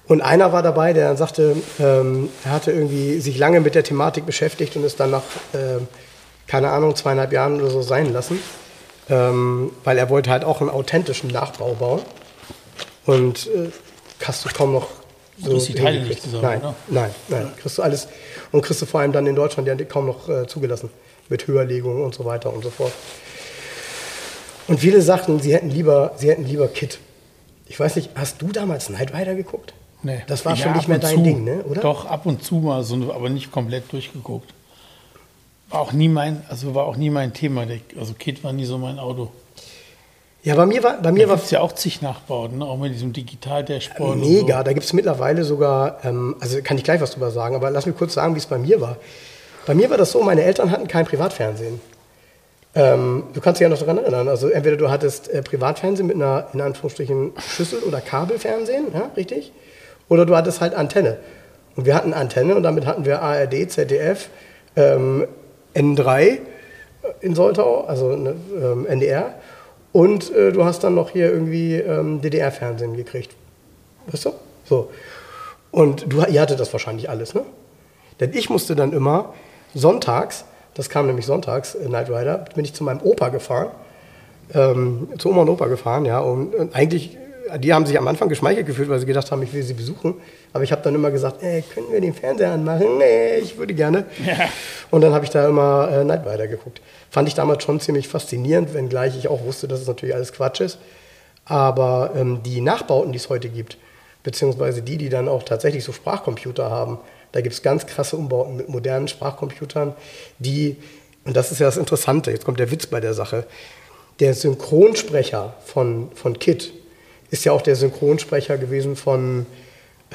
Und einer war dabei, der dann sagte, ähm, er hatte irgendwie sich lange mit der Thematik beschäftigt und ist dann nach, ähm, keine Ahnung, zweieinhalb Jahren oder so sein lassen, ähm, weil er wollte halt auch einen authentischen Nachbau bauen. Und äh, hast du kaum noch so Du hast die Teile nicht zusammen, nein, oder? Nein, nein, kriegst du alles. Und kriegst du vor allem dann in Deutschland ja kaum noch äh, zugelassen. Mit Höherlegungen und so weiter und so fort. Und viele sagten, sie hätten lieber, sie hätten lieber Kit. Ich weiß nicht, hast du damals Knight Rider geguckt? Nee. Das war Ja, schon nicht mehr dein zu. Ding, ne? oder? Doch, ab und zu mal, so, aber nicht komplett durchgeguckt. War auch nie mein, also war auch nie mein Thema. Also Kit war nie so mein Auto. Ja, bei mir war, bei mir war gibt es ja auch zig Nachbauten, ne? auch mit diesem Digital-Dashboard. Mega, So. da gibt es mittlerweile sogar, ähm, also kann ich gleich was drüber sagen, aber lass mich kurz sagen, wie es bei mir war. Bei mir war das so, meine Eltern hatten kein Privatfernsehen. Ähm, du kannst dich ja noch daran erinnern, also entweder du hattest äh, Privatfernsehen mit einer, in Anführungsstrichen, Schüssel oder Kabelfernsehen, ja, richtig? Oder du hattest halt Antenne. Und wir hatten Antenne und damit hatten wir ARD, ZDF, ähm, N3 in Soltau, also ne, ähm, NDR. Und äh, du hast dann noch hier irgendwie ähm, DDR-Fernsehen gekriegt. Weißt du? So. Und du, ihr hattet das wahrscheinlich alles, ne? Denn ich musste dann immer sonntags, das kam nämlich sonntags, äh, Night Rider, bin ich zu meinem Opa gefahren, ähm, zu Oma und Opa gefahren, ja, und, und eigentlich, die haben sich am Anfang geschmeichelt gefühlt, weil sie gedacht haben, ich will sie besuchen. Aber ich habe dann immer gesagt, ey, können wir den Fernseher anmachen? Nee, ich würde gerne. Ja. Und dann habe ich da immer äh, Night Rider geguckt. Fand ich damals schon ziemlich faszinierend, wenngleich ich auch wusste, dass es natürlich alles Quatsch ist. Aber ähm, die Nachbauten, die es heute gibt, beziehungsweise die, die dann auch tatsächlich so Sprachcomputer haben, da gibt es ganz krasse Umbauten mit modernen Sprachcomputern, die, und das ist ja das Interessante, jetzt kommt der Witz bei der Sache, der Synchronsprecher von, von Kit ist ja auch der Synchronsprecher gewesen von,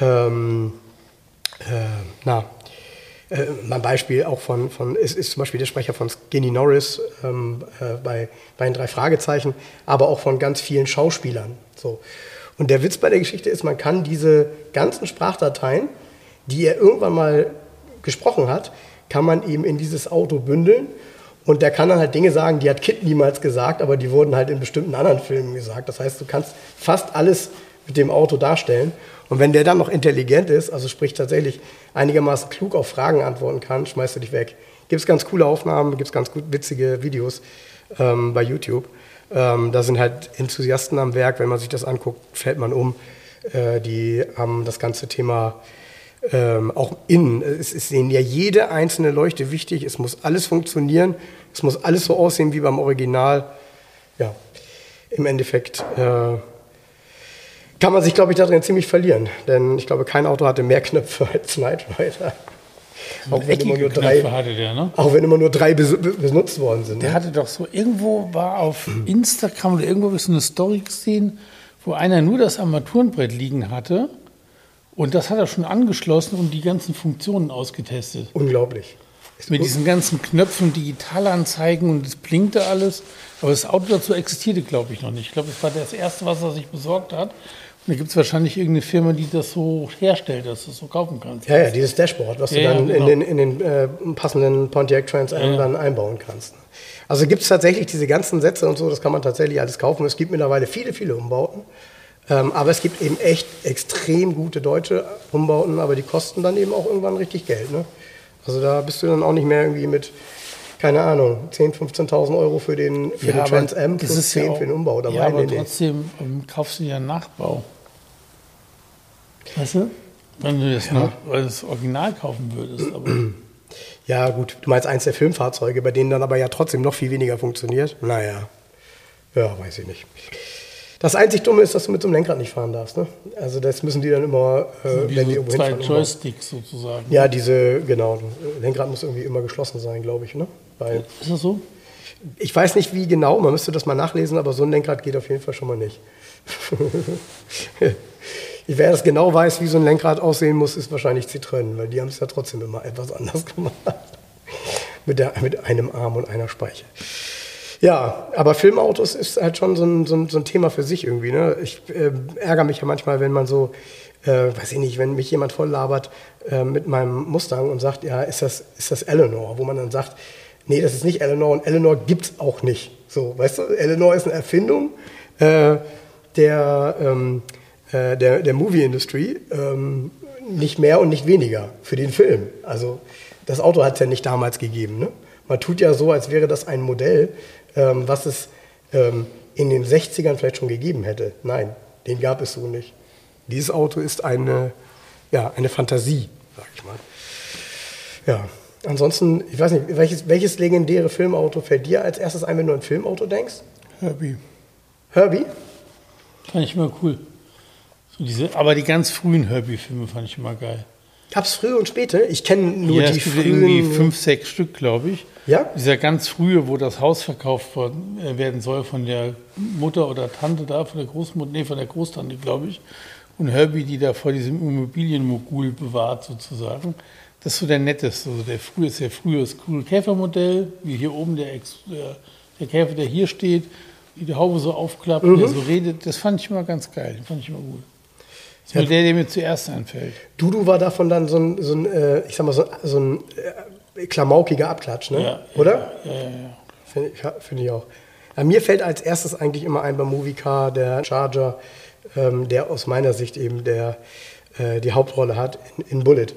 ähm, äh, na, äh, mein Beispiel auch von, von ist, ist zum Beispiel der Sprecher von Skinny Norris ähm, äh, bei, bei den drei Fragezeichen, aber auch von ganz vielen Schauspielern. So. Und der Witz bei der Geschichte ist, man kann diese ganzen Sprachdateien, die er irgendwann mal gesprochen hat, kann man eben in dieses Auto bündeln und der kann dann halt Dinge sagen, die hat Kit niemals gesagt, aber die wurden halt in bestimmten anderen Filmen gesagt. Das heißt, du kannst fast alles mit dem Auto darstellen. Und wenn der dann noch intelligent ist, also sprich tatsächlich einigermaßen klug auf Fragen antworten kann, schmeißt du dich weg. Gibt es ganz coole Aufnahmen, gibt es ganz gut witzige Videos ähm, bei YouTube. Ähm, da sind halt Enthusiasten am Werk. Wenn man sich das anguckt, fällt man um. Äh, die haben das ganze Thema ähm, auch innen. Es ist denen ja jede einzelne Leuchte wichtig. Es muss alles funktionieren. Es muss alles so aussehen wie beim Original. Ja, im Endeffekt äh, kann man sich, glaube ich, darin ziemlich verlieren. Denn ich glaube, kein Auto hatte mehr Knöpfe <laughs> als Knight Rider. Auch wenn, immer nur drei, der, ne? auch wenn immer nur drei benutzt worden sind. Der ne? hatte doch so, irgendwo war auf Instagram oder irgendwo ist so eine Story gesehen, wo einer nur das Armaturenbrett liegen hatte und das hat er schon angeschlossen und die ganzen Funktionen ausgetestet. Unglaublich. Mit diesen ganzen Knöpfen, Digitalanzeigen und es blinkte alles. Aber das Auto dazu existierte, glaube ich, noch nicht. Ich glaube, das war das erste, was er sich besorgt hat. Und da gibt es wahrscheinlich irgendeine Firma, die das so herstellt, dass du es so kaufen kannst. Ja, ja, dieses Dashboard, was ja, du dann ja, genau. in den, in den äh, passenden Pontiac Trans Am ja. dann einbauen kannst. Also gibt es tatsächlich diese ganzen Sätze und so, das kann man tatsächlich alles kaufen. Es gibt mittlerweile viele, viele Umbauten. Ähm, aber es gibt eben echt extrem gute deutsche Umbauten, aber die kosten dann eben auch irgendwann richtig Geld. Ne? Also da bist du dann auch nicht mehr irgendwie mit, keine Ahnung, 10.000, 15.000 Euro für den, für ja, den Trans M plus 10 ja auch, für den Umbau dabei. Ja, aber nee, trotzdem nee. kaufst du ja einen Nachbau. Weißt du? Wenn du das, ja. noch, das Original kaufen würdest. Aber <clears throat> ja, gut, du meinst eins der Filmfahrzeuge, bei denen dann aber ja trotzdem noch viel weniger funktioniert? Naja, ja, weiß ich nicht. Das einzig Dumme ist, dass du mit so einem Lenkrad nicht fahren darfst. Ne? Also das müssen die dann immer, äh, wenn die irgendwo zwei hinfahren. Joysticks immer. sozusagen. Ja, diese, genau. Lenkrad muss irgendwie immer geschlossen sein, glaube ich. Ne? Weil, ist das so? Ich weiß nicht, wie genau, man müsste das mal nachlesen, aber so ein Lenkrad geht auf jeden Fall schon mal nicht. <laughs> Wer das genau weiß, wie so ein Lenkrad aussehen muss, ist wahrscheinlich Citroën, weil die haben es ja trotzdem immer etwas anders <laughs> gemacht. mit, der, mit einem Arm und einer Speiche. Ja, aber Filmautos ist halt schon so ein, so ein, so ein Thema für sich irgendwie. Ne? Ich äh, ärgere mich ja manchmal, wenn man so, äh, weiß ich nicht, wenn mich jemand voll labert äh, mit meinem Mustang und sagt, ja, ist das, ist das Eleanor? Wo man dann sagt, nee, das ist nicht Eleanor und Eleanor gibt es auch nicht. So, weißt du, Eleanor ist eine Erfindung äh, der, ähm, äh, der, der Movie-Industry, ähm, nicht mehr und nicht weniger für den Film. Also das Auto hat es ja nicht damals gegeben. Ne? Man tut ja so, als wäre das ein Modell, ähm, was es ähm, in den 60ern vielleicht schon gegeben hätte. Nein, den gab es so nicht. Dieses Auto ist eine, ja, eine Fantasie, sag ich mal. Ja, ansonsten, ich weiß nicht, welches, welches legendäre Filmauto fällt dir als erstes ein, wenn du an ein Filmauto denkst? Herbie. Herbie? Fand ich immer cool. So diese, aber die ganz frühen Herbie-Filme fand ich immer geil. Gab es frühe und späte? Ich kenne nur ja, die frühen. irgendwie fünf, sechs Stück, glaube ich. Ja? Dieser ganz frühe, wo das Haus verkauft äh, werden soll von der Mutter oder Tante da, von der Großmutter, nee, von der Großtante, glaube ich. Und Herbie, die da vor diesem Immobilienmogul bewahrt, sozusagen. Das ist so der netteste. Also der frühe ist der frühe Cool Käfermodell, wie hier oben der, der, der, Käfer, der hier steht, die Haube so aufklappt, mhm. der so redet. Das fand ich immer ganz geil. Den fand ich immer gut. Das ist ja. der, der mir zuerst einfällt. Dudu war davon dann so ein, so ein äh, ich sag mal, so, so ein äh, klamaukiger Abklatsch, ne? Ja, oder? Ja, ja, ja. Finde ich, find ich, auch. Ja, mir fällt als erstes eigentlich immer ein beim Moviecar der Charger, ähm, der aus meiner Sicht eben der, äh, die Hauptrolle hat in, in Bullet.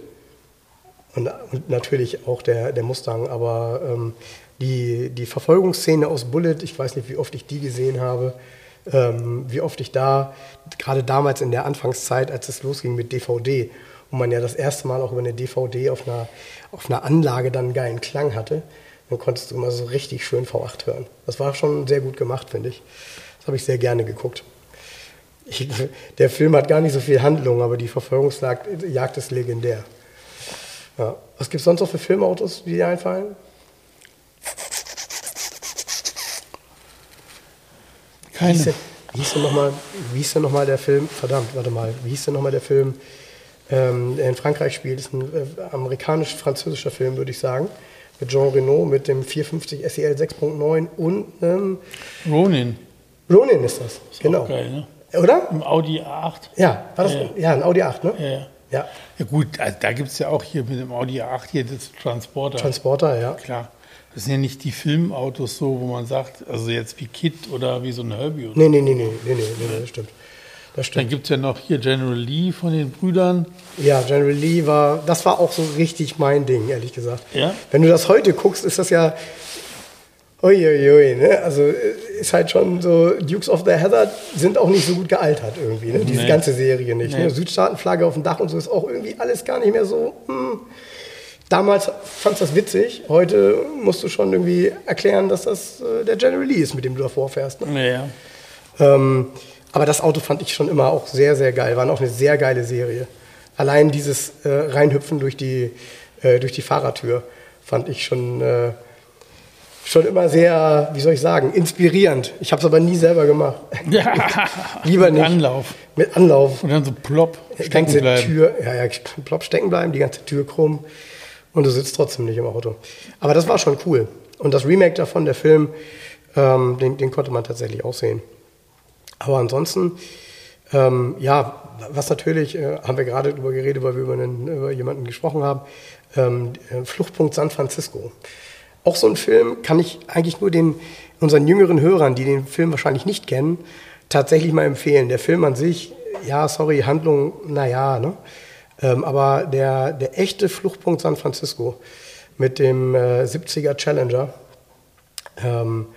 Und, und, natürlich auch der, der Mustang, aber ähm, die, die Verfolgungsszene aus Bullet, ich weiß nicht, wie oft ich die gesehen habe, ähm, wie oft ich da, gerade damals in der Anfangszeit, als es losging mit DVD, wo man ja das erste Mal auch über eine DVD auf einer, auf einer Anlage dann einen geilen Klang hatte, dann konntest du immer so richtig schön V8 hören. Das war schon sehr gut gemacht, finde ich. Das habe ich sehr gerne geguckt. Ich, <laughs> der Film hat gar nicht so viel Handlung, aber die Verfolgungsjagd ist legendär. Ja. Was gibt es sonst noch für Filmautos, die dir einfallen? Keine. Wie hieß denn nochmal noch der Film? Verdammt, warte mal. Wie hieß denn nochmal der Film, ähm, der in Frankreich spielt? Ist ein äh, amerikanisch-französischer Film, würde ich sagen. Mit Jean Reno, mit dem 450 SEL 6.9 und ähm, Ronin. Ronin ist das, ist genau. Geil, ne? Oder? Im Audi A8. Ja, war das, ja, ja. ein Audi A8, ne? Ja, ja. ja. gut, da gibt es ja auch hier mit dem Audi A8 hier das Transporter. Transporter, ja. Klar. Das sind ja nicht die Filmautos so, wo man sagt, also jetzt wie Kit oder wie so ein Herbie. Oder nee, nee, nee, nee, nee, nee, nee, das stimmt. Das stimmt. Dann gibt es ja noch hier General Lee von den Brüdern. Ja, General Lee war, das war auch so richtig mein Ding, ehrlich gesagt. Ja? Wenn du das heute guckst, ist das ja, uiuiui, ne? Also ist halt schon so, Dukes of the Heather sind auch nicht so gut gealtert irgendwie, ne? Diese nee. ganze Serie nicht. Nee. Ne? Südstaatenflagge auf dem Dach und so ist auch irgendwie alles gar nicht mehr so, hm. Damals fandst du das witzig, heute musst du schon irgendwie erklären, dass das äh, der General Lee ist, mit dem du davor fährst. Ne? Ja. Ähm, aber das Auto fand ich schon immer auch sehr, sehr geil. War auch eine sehr geile Serie. Allein dieses äh, Reinhüpfen durch die, äh, durch die Fahrertür fand ich schon, äh, schon immer sehr, wie soll ich sagen, inspirierend. Ich habe es aber nie selber gemacht. Ja. <laughs> Lieber nicht. Mit Anlauf. Mit Anlauf. Und dann so plopp, stecken bleiben. Tür, ja, ja, plopp stecken bleiben, die ganze Tür krumm und du sitzt trotzdem nicht im Auto. Aber das war schon cool. Und das Remake davon, der Film, ähm, den, den, konnte man tatsächlich auch sehen. Aber ansonsten, ähm, ja, was natürlich, äh, haben wir gerade darüber geredet, weil wir über, einen, über jemanden gesprochen haben, ähm, äh, Fluchtpunkt San Francisco. Auch so ein Film kann ich eigentlich nur den unseren jüngeren Hörern, die den Film wahrscheinlich nicht kennen, tatsächlich mal empfehlen. Der Film an sich, ja, sorry, Handlung, naja, ne? Ähm, aber der, der echte Fluchtpunkt San Francisco mit dem äh, 70er Challenger, ähm,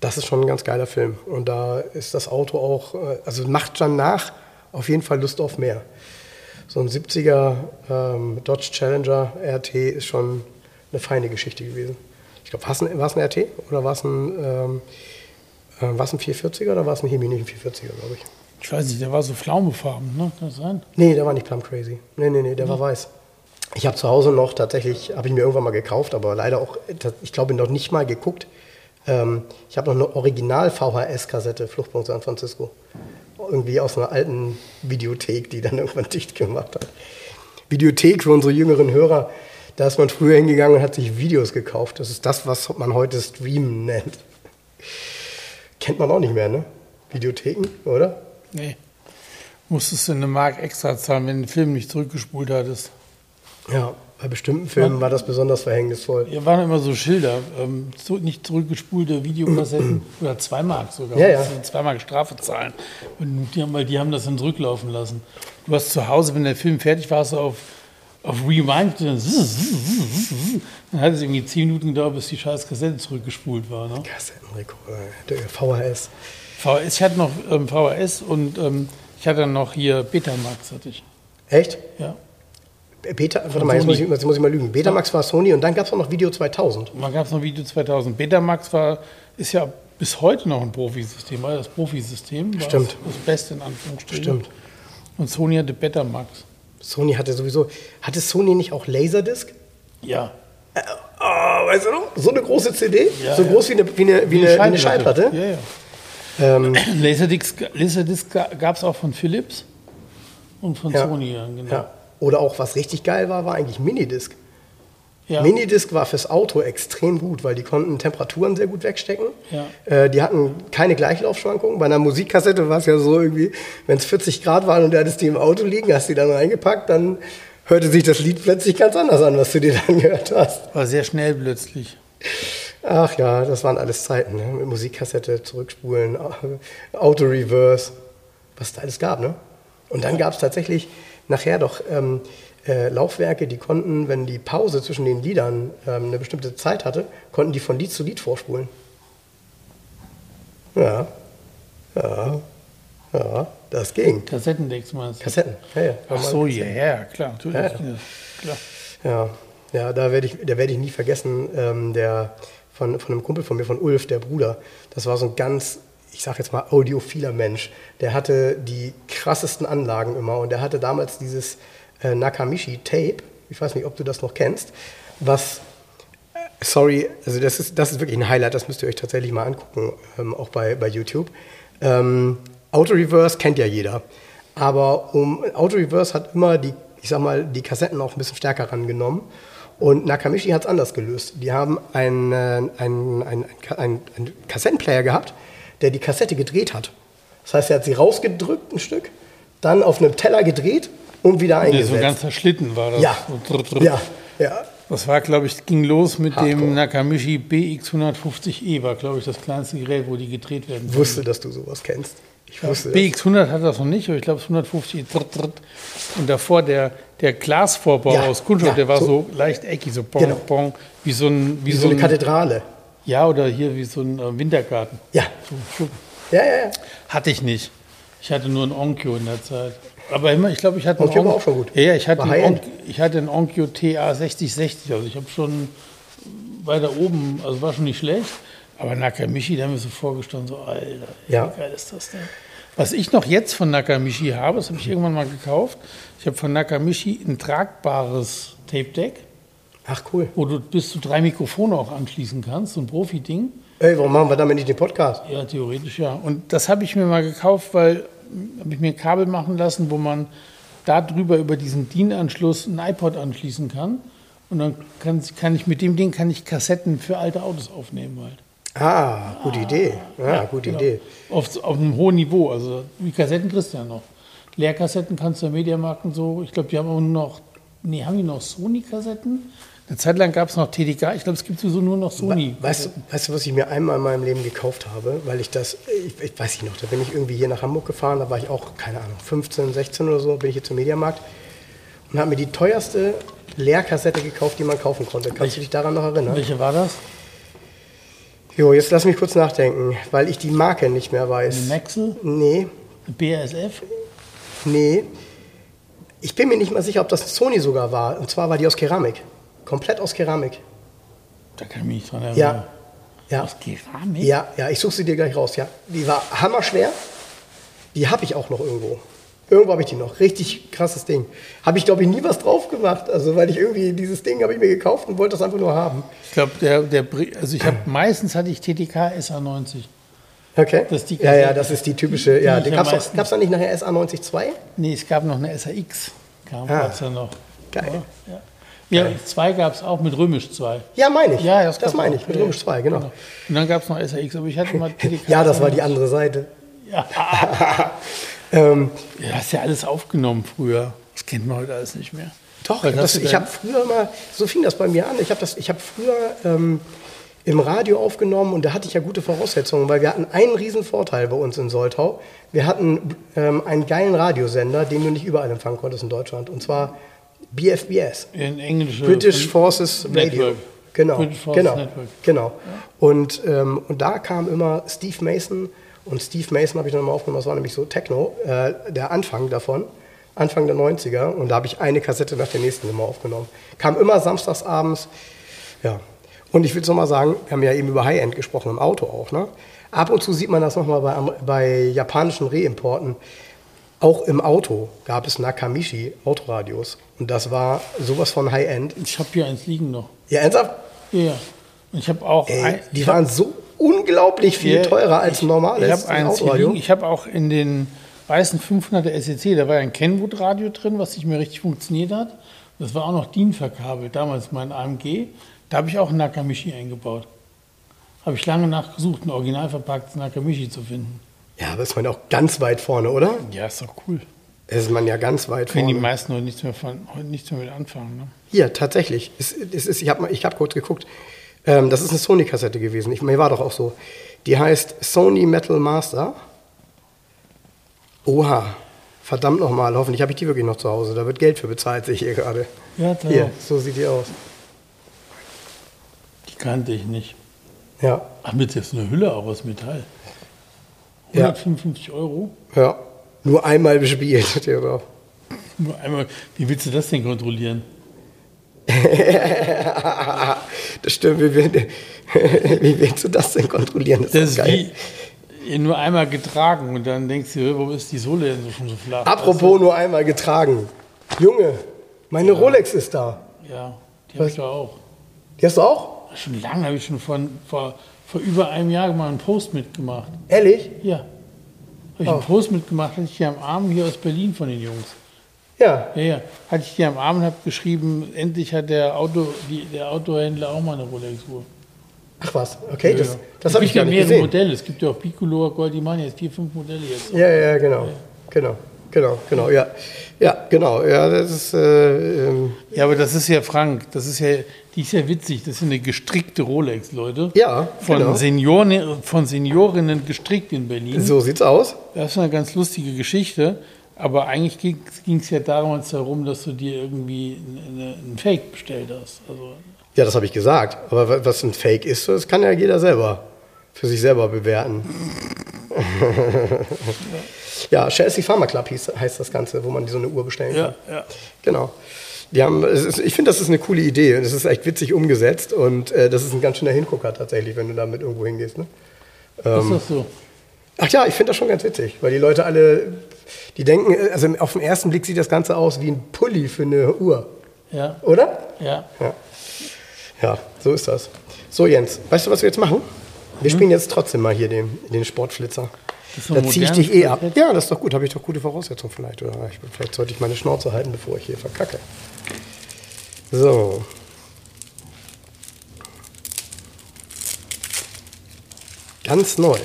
das ist schon ein ganz geiler Film. Und da ist das Auto auch, äh, also macht danach auf jeden Fall Lust auf mehr. So ein 70er ähm, Dodge Challenger RT ist schon eine feine Geschichte gewesen. Ich glaube, war es ein, ein RT oder war es ein, ähm, äh, ein 440er oder war es ein Hemi, nicht ein 440er, glaube ich. Ich weiß nicht, der war so flaumefarben, ne? Kann das sein? Nee, der war nicht plum crazy. Nee, nee, nee, der ja. war weiß. Ich habe zu Hause noch tatsächlich, habe ich mir irgendwann mal gekauft, aber leider auch, ich glaube, noch nicht mal geguckt. Ähm, ich habe noch eine Original-VHS-Kassette, Fluchtpunkt San Francisco. Irgendwie aus einer alten Videothek, die dann <laughs> irgendwann dicht gemacht hat. Videothek für unsere jüngeren Hörer, da ist man früher hingegangen und hat sich Videos gekauft. Das ist das, was man heute Streamen nennt. Kennt man auch nicht mehr, ne? Videotheken, oder? Nee. Musstest du eine Mark extra zahlen, wenn du den Film nicht zurückgespult hattest. Ja, bei bestimmten Filmen war, war das besonders verhängnisvoll. Hier waren immer so Schilder, ähm, zu, nicht zurückgespulte Videokassetten <clears throat> oder zwei Mark sogar. Ja, ja. Zwei Mark Strafe zahlen. Und die haben, weil die haben das dann zurücklaufen lassen. Du hast zu Hause, wenn der Film fertig war, hast du auf, auf Rewind, dann, dann hat es irgendwie zehn Minuten gedauert, bis die scheiß Kassette zurückgespult war. Ne? Kassettenrekorder, der VHS. VHS, ich hatte noch ähm, VHS und ähm, ich hatte dann noch hier Betamax, hatte ich. Echt? Ja. Beta, warte mal, jetzt muss, ich, jetzt muss, ich, mal lügen. Betamax war Sony und dann gab es noch Video 2000. dann gab es noch Video 2000. Betamax war, ist ja bis heute noch ein Profisystem, weil das Profisystem war Stimmt. Das, Beste in Anführungsstrichen. Stimmt. Und Sony hatte Betamax. Sony hatte sowieso, hatte Sony nicht auch Laserdisc? Ja. Äh, oh, weißt du noch? So eine große CD? Ja, so groß wie eine, wie eine, wie eine, wie eine Schallplatte? Ja, ja. Ähm, Laserdisc, Laserdisc gab es auch von Philips und von ja, Sony. Genau. Oder auch, was richtig geil war, war eigentlich Minidisc. Ja. Minidisc war fürs Auto extrem gut, weil die konnten Temperaturen sehr gut wegstecken. Ja. Äh, die hatten keine Gleichlaufschwankungen. Bei einer Musikkassette war es ja so irgendwie, wenn es 40 Grad waren und du hattest die im Auto liegen, hast die dann reingepackt, dann hörte sich das Lied plötzlich ganz anders an, was du dir <laughs> dann gehört hast. War sehr schnell plötzlich. Ach ja, das waren alles Zeiten. Ne? Mit Musikkassette zurückspulen, Auto-Reverse, was es da alles gab. Ne? Und dann gab es tatsächlich nachher doch ähm, äh, Laufwerke, die konnten, wenn die Pause zwischen den Liedern ähm, eine bestimmte Zeit hatte, konnten die von Lied zu Lied vorspulen. Ja, ja, ja, das ging. Kassettendecks meinst du? Kassetten, ja, ja. Ach so, ja, ja, klar, natürlich. Ja, Ja, klar. Ja, ja da werde ich, da werd ich nie vergessen, ähm, der von, von einem Kumpel von mir, von Ulf, der Bruder. Das war so ein ganz, ich sag jetzt mal, audiophiler Mensch. Der hatte die krassesten Anlagen immer und der hatte damals dieses äh, Nakamichi-Tape, ich weiß nicht, ob du das noch kennst, was, äh, sorry, also das ist, das ist wirklich ein Highlight, das müsst ihr euch tatsächlich mal angucken, ähm, auch bei, bei YouTube. Ähm, Auto-Reverse kennt ja jeder. Aber um Auto-Reverse hat immer die, ich sag mal, die Kassetten auch ein bisschen stärker rangenommen. Und Nakamichi hat es anders gelöst. Die haben einen, äh, einen, einen, einen, einen Kassettenplayer gehabt, der die Kassette gedreht hat. Das heißt, er hat sie rausgedrückt, ein Stück, dann auf einem Teller gedreht und wieder eingesetzt. so ein ganzer Schlitten war das. ja. So ja, ja. Das war, glaube ich, ging los mit Hardcore. dem Nakamichi BX150E, war, glaube ich, das kleinste Gerät, wo die gedreht werden. Ich wusste, dass du sowas kennst. Ich wusste das. BX100 hat das noch nicht, aber ich glaube, es 150 drr, drr. Und davor der, der Glasvorbau Ja, aus Kunststoff, ja, der war so, so- leicht eckig, so pong, Genau. pong, wie so ein, wie Wie so eine ein, Kathedrale. Ja, oder hier wie so ein äh, Wintergarten. Ja, So, ja, ja. ja. Hatte ich nicht. Ich hatte nur ein Onkyo in der Zeit. Aber immer, ich glaube, ich hatte Onkyo ein war Onk- auch schon gut. Ja, ich hatte, ein High-End. Onk, ich hatte ein Onkyo TA 6060. Also ich habe schon weiter oben, also war schon nicht schlecht. Aber Nakamichi, da haben wir so vorgestanden, so, Alter, Ja. wie geil ist das denn? Was ich noch jetzt von Nakamichi habe, das habe ich irgendwann mal gekauft. Ich habe von Nakamichi ein tragbares Tape-Deck, Ach, cool. wo du bis zu drei Mikrofone auch anschließen kannst, so ein Profi-Ding. Ey, warum machen wir damit nicht den Podcast? Ja, theoretisch ja. Und das habe ich mir mal gekauft, weil habe ich mir ein Kabel machen lassen, wo man da drüber über diesen DIN-Anschluss ein iPod anschließen kann. Und dann kann, kann ich mit dem Ding kann ich Kassetten für alte Autos aufnehmen halt. Ah, gute Idee. Ja, gute Genau. Idee. Auf, auf einem hohen Niveau. Also die Kassetten kriegst du ja noch. Leerkassetten kannst du ja Mediamarkt und so. Ich glaube, die haben auch nur noch. Nee, haben die noch Sony-Kassetten? Eine Zeit lang gab es noch TDK. Ich glaube, es gibt sowieso nur noch Sony. Weißt du, weißt du, was ich mir einmal in meinem Leben gekauft habe? Weil ich das, ich, ich weiß nicht noch, da bin ich irgendwie hier nach Hamburg gefahren, da war ich auch, keine Ahnung, 15, 16 oder so, bin ich hier zum Mediamarkt und habe mir die teuerste Leerkassette gekauft, die man kaufen konnte. Kannst du dich daran noch erinnern? Welche war das? Jo, jetzt lass mich kurz nachdenken, weil ich die Marke nicht mehr Eine weiß. Maxel? Nee, Eine BASF? nee. Ich bin mir nicht mal sicher, ob das Sony sogar war. Und zwar war die aus Keramik. Komplett aus Keramik. Da kann ich mich nicht dran erinnern. Ja. Ja. Aus Keramik? Ja, ja, ich suche sie dir gleich raus. Ja, die war hammerschwer. Die habe ich auch noch irgendwo. Irgendwo habe ich die noch. Richtig krasses Ding. Habe ich, glaube ich, nie was drauf gemacht. Also, weil ich irgendwie dieses Ding habe ich mir gekauft und wollte das einfach nur haben. Ich glaube, der, der, also ich habe <clears throat> meistens hatte ich TTK SA90. Okay. Das ist die ja, ja, das ist die typische. die ja, meisten- es da nicht nachher SA90 II? Nee, es gab noch eine SAX. Kam Ah. ja noch. Geil. Ja, ja. zwei gab es auch mit Römisch 2. Ja, meine ich. Ja, das, gab's meine ich. Mit Römisch 2, genau. Und dann gab es noch SAX, aber ich hatte mal. <laughs> Ja, das war die andere Seite. Ja. <laughs> Ähm, ja, hast ja alles aufgenommen früher. Das kennt man heute alles nicht mehr. Doch, das, du ich habe früher mal, so fing das bei mir an. Ich habe hab früher ähm, im Radio aufgenommen und da hatte ich ja gute Voraussetzungen, weil wir hatten einen riesen Vorteil bei uns in Soltau. Wir hatten ähm, einen geilen Radiosender, den du nicht überall empfangen konntest in Deutschland. Und zwar BFBS, in englische British von- Forces Radio. Network. Genau, British Forces genau, Network. genau. Und, ähm, und da kam immer Steve Mason und Steve Mason habe ich dann mal aufgenommen, das war nämlich so Techno, äh, der Anfang davon, Anfang der 90er und da habe ich eine Kassette nach der nächsten immer aufgenommen. Kam immer samstags abends, ja. Und ich will noch mal sagen, wir haben ja eben über High-End gesprochen, im Auto auch, ne? Ab und zu sieht man das nochmal bei, bei japanischen Reimporten. Auch im Auto gab es Nakamichi Autoradios und das war sowas von High-End. Ich habe hier eins liegen noch. Ja, ernsthaft? Ja, ja. Ich habe auch Ey, ein, die ich hab- waren so unglaublich viel Ja, teurer als ich- normales Ich habe eins Autoradio. liegen. Ich habe auch in den weißen 500er SEC, da war ja ein Kenwood-Radio drin, was nicht mehr richtig funktioniert hat. Das war auch noch DIN verkabelt, damals mein AMG. Da habe ich auch ein Nakamichi eingebaut. Habe ich lange nachgesucht, ein original verpacktes Nakamichi zu finden. Ja, aber ist man auch ganz weit vorne, oder? Ja, ist doch cool. Ist man ja ganz weit Können die vorne. meisten heute nichts mehr, von, heute nichts mehr mit anfangen. Ne? Hier, tatsächlich. Es, es ist, ich habe ich hab kurz geguckt. Ähm, das ist eine Sony-Kassette gewesen. Ich, mir war doch auch so. Die heißt Sony Metal Master. Oha. Verdammt nochmal. Hoffentlich habe ich die wirklich noch zu Hause. Da wird Geld für bezahlt, sehe ich hier gerade. Ja, klar. Hier, so sieht die aus. Die kannte ich nicht. Ja, Ach, mit jetzt eine Hülle auch aus Metall. Ja. 155 Euro. ja. Nur einmal bespielt. drauf. Nur einmal, wie willst du das denn kontrollieren? <laughs> das stimmt. Wie, <laughs> wie willst du das denn kontrollieren? Das Das ist geil. wie nur einmal getragen und dann denkst du, warum ist die Sohle denn so schon so flach? Apropos nur einmal getragen. Junge, meine Rolex ist da. Ja, die habe ich doch auch. Die hast du auch? Schon lange habe ich schon von, vor, vor über einem Jahr mal einen Post mitgemacht. Ehrlich? Ja. Habe ich Oh. einen Post mitgemacht, hatte ich hier am Arm hier aus Berlin von den Jungs. Ja. Ja, ja. Hatte ich hier am Arm und habe geschrieben, endlich hat der, Auto, die, der Autohändler auch mal eine Rolex-Uhr. Ach was, okay, das, Ja. das Es habe ich gibt ja gar nicht mehrere gesehen. Modelle. Es gibt ja auch Piccolo, Goldimani, jetzt vier, fünf Modelle jetzt. Ja, ja, genau. Genau, genau, genau, ja. Ja, genau, ja, das ist, äh, ähm, Ja, aber das ist ja Frank, das ist ja, die ist ja witzig. Das ist eine gestrickte Rolex, Leute. ja, Von, genau. Senioren, von Seniorinnen gestrickt in Berlin. So sieht's aus. Das ist eine ganz lustige Geschichte. Aber eigentlich ging es ja damals darum, dass du dir irgendwie eine, einen Fake bestellt hast. Also, Ja, das habe ich gesagt. Aber wa- was ein Fake ist, das kann ja jeder selber für sich selber bewerten. ja, <laughs> Chelsea Pharma Club hieß, heißt das Ganze, wo man so eine Uhr bestellen kann. ja, ja. Genau. Die haben, ich finde, das ist eine coole Idee. Es ist echt witzig umgesetzt und äh, das ist ein ganz schöner Hingucker tatsächlich, wenn du damit irgendwo hingehst. Ne? Was ist das so? Ach ja, ich finde das schon ganz witzig, weil die Leute alle, die denken, äh, also auf den ersten Blick sieht das Ganze aus wie ein Pulli für eine Uhr, Ja, oder? ja. Ja. Ja, so ist das. So, Jens, weißt du, was wir jetzt machen? Wir spielen jetzt trotzdem mal hier den, den Sportflitzer. So Da ziehe ich dich eh ab. Ja, das ist doch gut. Habe ich doch gute Voraussetzungen vielleicht. Oder ich, vielleicht sollte ich meine Schnauze halten, bevor ich hier verkacke. So. Ganz neu.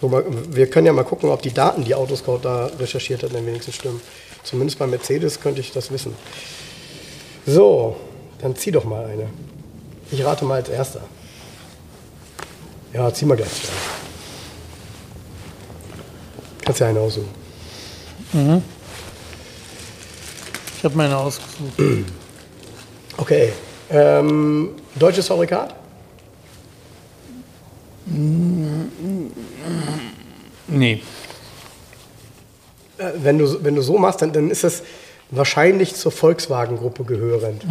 Wir können ja mal gucken, ob die Daten, die Autoscout da recherchiert hat, dann wenigstens stimmen. Zumindest bei Mercedes könnte ich das wissen. So, dann zieh doch mal eine. Ich rate mal als erster. Ja, zieh mal gleich. zwei. Kannst ja eine aussuchen. Ich habe meine ausgesucht. <clears throat> Okay. Ähm, deutsches Fabrikat? Nee. Äh, wenn, du, wenn du so machst, dann, dann ist das wahrscheinlich zur Volkswagen-Gruppe gehörend.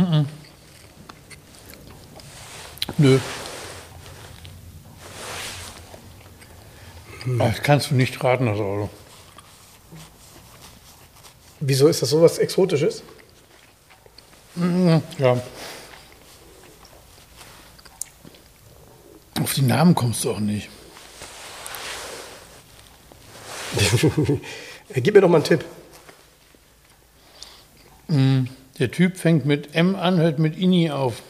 Nö. Das kannst du nicht raten, das Auto. Wieso ist das sowas Exotisches? Ja. Auf die Namen kommst du auch nicht. <laughs> Gib mir doch mal einen Tipp. Der Typ fängt mit M an, hört mit Ini auf.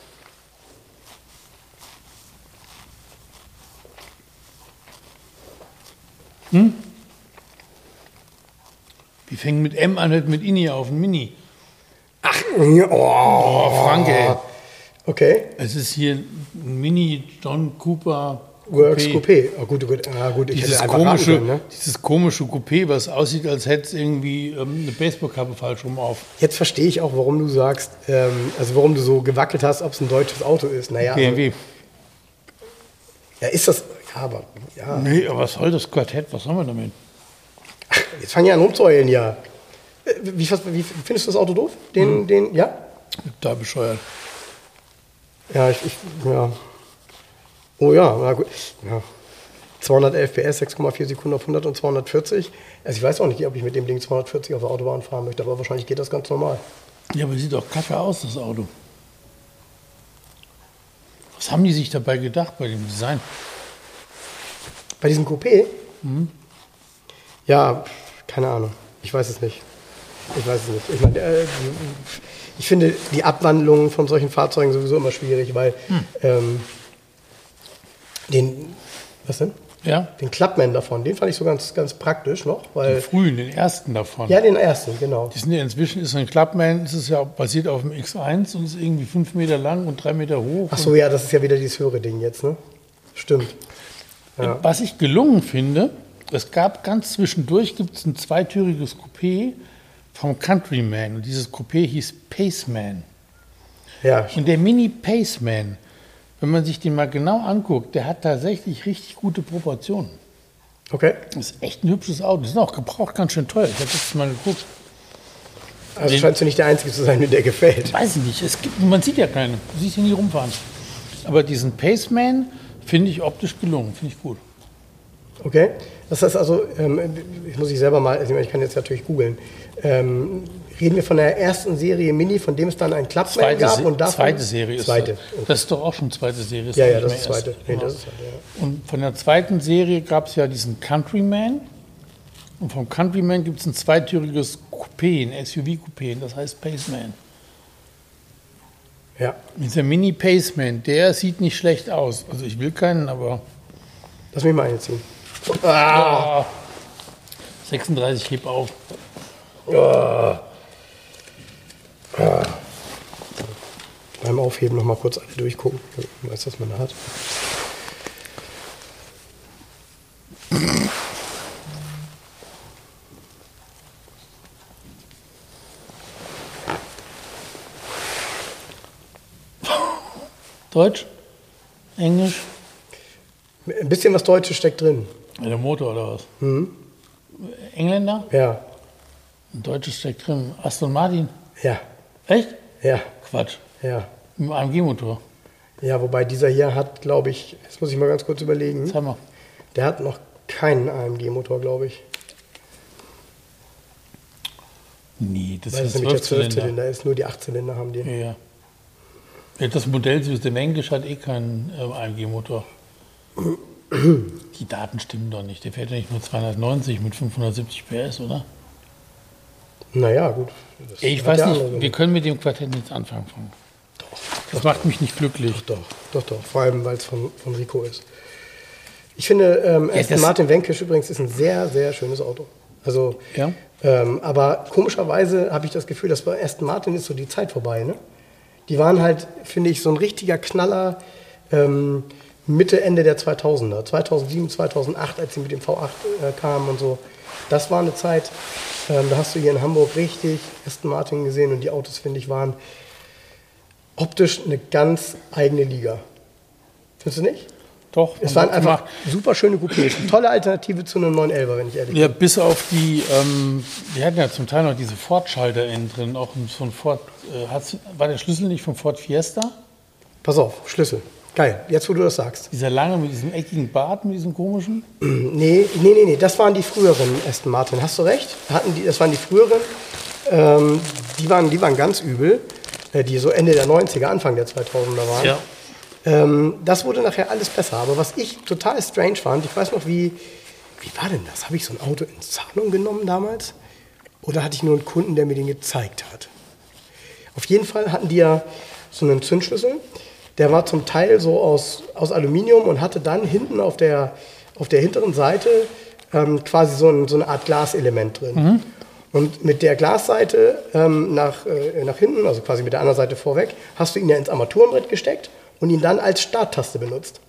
Hm? Wie fängt mit M an, hört mit Ini auf? Ein Mini. Ach, oh, Oh, Frank, ey. Okay. Es ist hier ein Mini John Cooper Works Coupé. Coupé. Oh, gut, gut. Ah, gut, ich Dieses hätte einfach raten komische, können, ne? dieses komische Coupé, was aussieht, als hätte es irgendwie ähm, eine Baseballkappe falsch rum auf. Jetzt verstehe ich auch, warum du sagst, ähm, also warum du so gewackelt hast, ob es ein deutsches Auto ist. Naja, also, BMW. ja, ist das. Aber ja. Nee, aber was soll das Quartett? Was haben wir damit? Jetzt fangen ja an rumzuheulen, ja. Äh, Wie, wie findest du das Auto doof? Den, den, ja? Da bescheuert. Ja, ich, ich ja. Oh ja, na gut. Ja. 211 PS, 6,4 Sekunden auf 100 und 240. Also ich weiß auch nicht, ob ich mit dem Ding 240 auf der Autobahn fahren möchte, aber wahrscheinlich geht das ganz normal. Ja, aber sieht doch kacke aus, das Auto. Was haben die sich dabei gedacht bei dem Design? Bei diesem Coupé? Ja, keine Ahnung. Ich weiß es nicht. Ich weiß es nicht. Ich, meine, äh, ich finde die Abwandlung von solchen Fahrzeugen sowieso immer schwierig, weil ähm, den. Was denn? Ja? Den Clubman davon, den fand ich so ganz, ganz praktisch noch, weil Den frühen, den ersten davon. ja den ersten, genau. Die sind ja inzwischen, ist ein Clubman, ist es ja basiert auf dem X1 und ist irgendwie fünf Meter lang und drei Meter hoch. Ach so, ja, das ist ja wieder dieses höhere Ding jetzt, ne? Stimmt. Und Was ich gelungen finde, es gab ganz zwischendurch gibt es ein zweitüriges Coupé vom Countryman und dieses Coupé hieß Paceman. Ja, Und der Mini Paceman, wenn man sich den mal genau anguckt, der hat tatsächlich richtig gute Proportionen. okay. Das ist echt ein hübsches Auto. Das ist auch gebraucht ganz schön teuer. Ich habe letztes Mal geguckt. Also Den- scheinst du nicht der Einzige zu sein, der gefällt. Weiß ich nicht. Es gibt, man sieht ja keine. Du siehst ja nie rumfahren. Aber diesen Paceman finde ich optisch gelungen. Finde ich gut. Okay. Das heißt also, ähm, ich muss ich selber mal, also ich kann jetzt natürlich googeln. Ähm, reden wir von der ersten Serie Mini, von dem es dann ein Zweite, gab und davon, zweite Serie ist Zweite. das. Das ist doch auch schon zweite Serie. Ja, ja, das ist zweite. erst. Nee, Genau. das ist, ja. Und von der zweiten Serie gab es ja diesen Countryman. Und vom Countryman gibt es ein zweitüriges Coupé, ein SUV-Coupé, das heißt Paceman. Ja. Dieser Mini Paceman, der sieht nicht schlecht aus. Also ich will keinen, aber Lass mich mal einziehen. ah, 36 heb auf. Beim Aufheben noch mal kurz alle durchgucken. Ich weiß, was man da hat. Deutsch? Englisch? Ein bisschen was Deutsches steckt drin. Der Motor oder was? Engländer? Ja, Ein Deutsches steckt drin. Aston Martin? ja, Echt? ja, Quatsch. ja. Mit einem AMG-Motor. Ja, wobei dieser hier hat, glaube ich, jetzt muss ich mal ganz kurz überlegen, Sag mal. der hat noch keinen AMG-Motor, glaube ich. Nee, das Weil das ist ein der 12-Zylinder. Zwölfzylinder ist, nur die Achtzylinder haben die. Ja, Das Modell System Englisch hat eh keinen äh, AMG-Motor. Die Daten stimmen doch nicht. Der fährt ja nicht nur 290 mit 570 PS, oder? Naja, gut. Ich weiß nicht, andere wir können mit dem Quartett nichts anfangen. Frank. Das macht mich nicht glücklich. Doch, doch, doch. Vor allem, weil es von, von Rico ist. Ich finde, ähm, Aston das- Martin Vanquish übrigens ist ein sehr, sehr schönes Auto. Also, Ja. ähm, aber komischerweise habe ich das Gefühl, dass bei Aston Martin ist so die Zeit vorbei. Ne? Die waren halt, finde ich, so ein richtiger Knaller ähm, Mitte, Ende der 2000er. 2007, 2008, als sie mit dem V8 äh, kamen und so. Das war eine Zeit, ähm, da hast du hier in Hamburg richtig Aston Martin gesehen und die Autos, finde ich, waren optisch eine ganz eigene Liga. Findest du nicht? Doch. Es waren einfach gemacht. super schöne Coupés. Eine tolle Alternative zu einem 911er, wenn ich ehrlich bin. Ja, bis auf die, ähm, die hatten ja zum Teil noch diese Ford-Schalter innen drin. Auch so ein Ford, äh, war der Schlüssel nicht vom Ford Fiesta? Pass auf, Schlüssel. Geil, jetzt wo du das sagst. Dieser lange mit diesem eckigen Bart, mit diesem komischen? <clears throat> Nee, nee, nee, nee, das waren die früheren Aston Martin. Hast du recht? Hatten die, das waren die früheren. Ähm, die, waren, die waren ganz übel. Äh, die so Ende der 90er, Anfang der 2000er waren. Ähm, das wurde nachher alles besser. Aber was ich total strange fand, ich weiß noch, wie, wie war denn das? Habe ich so ein Auto in Zahlung genommen damals? Oder hatte ich nur einen Kunden, der mir den gezeigt hat? Auf jeden Fall hatten die ja so einen Zündschlüssel. Der war zum Teil so aus, aus Aluminium und hatte dann hinten auf der, auf der hinteren Seite ähm, quasi so, ein, so eine Art Glaselement drin. Und mit der Glasseite ähm, nach, äh, nach hinten, also quasi mit der anderen Seite vorweg, hast du ihn ja ins Armaturenbrett gesteckt und ihn dann als Starttaste benutzt.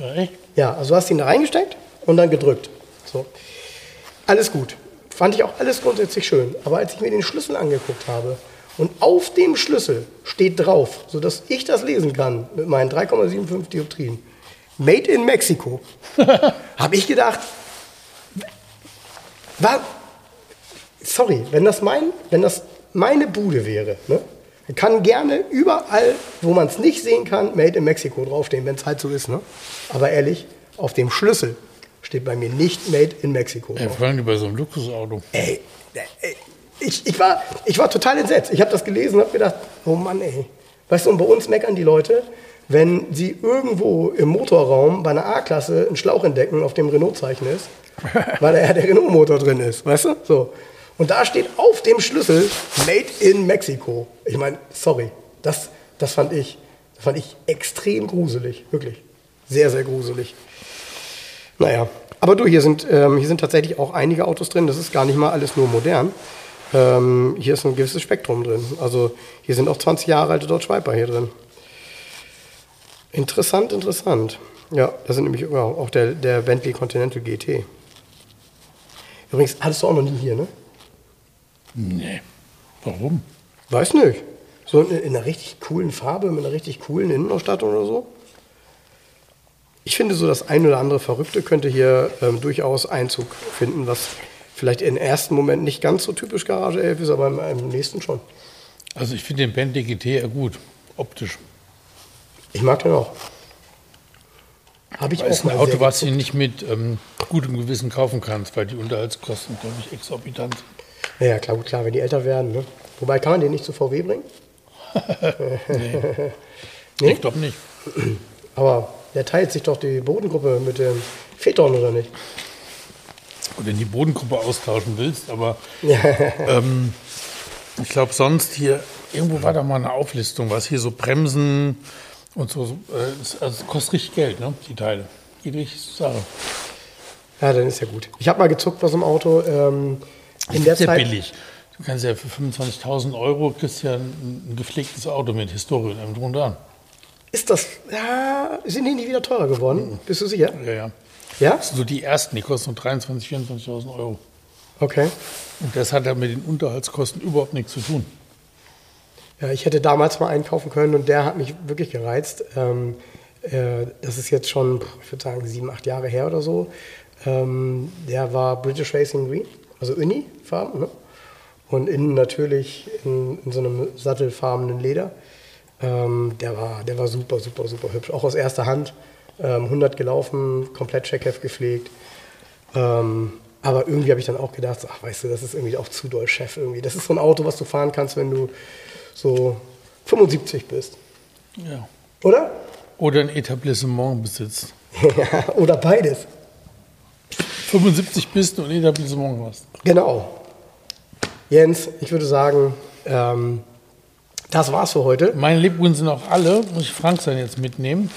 Ja, echt? Ja, also du hast ihn da reingesteckt und dann gedrückt. So. Alles gut. Fand ich auch alles grundsätzlich schön. Aber als ich mir den Schlüssel angeguckt habe und auf dem Schlüssel steht drauf, sodass ich das lesen kann mit meinen 3,75 Dioptrien, Made in Mexico, <laughs> habe ich gedacht, war, sorry, wenn das, mein, wenn das meine Bude wäre, ne, dann kann gerne überall, wo man es nicht sehen kann, Made in Mexico draufstehen, wenn es halt so ist. Ne? Aber ehrlich, auf dem Schlüssel steht bei mir nicht Made in Mexico drauf. vor allem bei so einem Luxusauto. Ey, ey, ich, ich, war, ich war total entsetzt. Ich habe das gelesen und habe gedacht, oh Mann, ey. Weißt du, und bei uns meckern die Leute, wenn sie irgendwo im Motorraum bei einer A-Klasse einen Schlauch entdecken, auf dem Renault-Zeichen ist, <laughs> weil da ja der Renault-Motor drin ist, weißt du? So. Und da steht auf dem Schlüssel Made in Mexico. Ich meine, sorry, das, das, fand ich, das fand ich extrem gruselig, wirklich. Sehr, sehr gruselig. Naja, aber du, hier sind, ähm, hier sind tatsächlich auch einige Autos drin. Das ist gar nicht mal alles nur modern. Ähm, hier ist ein gewisses Spektrum drin. Also hier sind auch 20 Jahre alte Dodge Viper hier drin. Interessant, interessant. Ja, da sind nämlich auch der, der Bentley Continental GT. Übrigens, hattest du auch noch nie hier, ne? Nee. Warum? Weiß nicht. So in, in einer richtig coolen Farbe, mit einer richtig coolen Innenausstattung oder so. Ich finde so, das ein oder andere Verrückte könnte hier ähm, durchaus Einzug finden, was vielleicht im ersten Moment nicht ganz so typisch Garage 11 ist, aber im, im nächsten schon. Also ich finde den Bentley GT eher gut, optisch. Ich mag den auch. Habe ich Das ist auch ein Auto, was du nicht mit ähm, gutem Gewissen kaufen kannst, weil die Unterhaltskosten, glaube ich, exorbitant sind. Ja, klar, gut, klar, wenn die älter werden. Ne? Wobei, kann man den nicht zu VW bringen? <laughs> Nee? Ich glaube nicht. Aber der teilt sich doch die Bodengruppe mit dem Phaeton, oder nicht? Oder in die Bodengruppe austauschen willst, aber <laughs> ähm, ich glaube sonst hier, irgendwo war da mal eine Auflistung, was hier so Bremsen und so, äh, also es kostet richtig Geld, ne, die Teile. Geht richtig zur Sache. Ja, dann ist ja gut. Ich habe mal gezuckt was im Auto. Ähm, Das in der ist ja Zeit, billig. Du kannst ja für 25.000 Euro kriegst ja ein, ein gepflegtes Auto mit Historie und allem drum und dran. Ist das. Ja, sind die nicht wieder teurer geworden? Bist du sicher? Ja, ja. Ja? Das sind so die ersten, die kosten nur 23.000, 24.000 Euro. Okay. Und das hat ja mit den Unterhaltskosten überhaupt nichts zu tun. Ja, ich hätte damals mal einkaufen können und der hat mich wirklich gereizt. Ähm, äh, das ist jetzt schon, ich würde sagen, sieben, acht Jahre her oder so. Ähm, der war British Racing Green, also Uni-Farben. Ne? Und innen natürlich in, in so einem sattelfarbenen Leder. Ähm, der, war, der war super, super, super hübsch. Auch aus erster Hand. Ähm, 100 gelaufen, komplett Checkheft gepflegt. Ähm, aber irgendwie habe ich dann auch gedacht, so, ach weißt du, das ist irgendwie auch zu doll Chef irgendwie. Das ist so ein Auto, was du fahren kannst, wenn du so 75 bist. Ja. Oder? Oder ein Etablissement besitzt. <laughs> Oder beides. 75 bist und Etablissement hast. Genau. Jens, ich würde sagen, ähm, das war's für heute. Meine Lebkuchen sind auch alle. Muss ich Frankstein jetzt mitnehmen?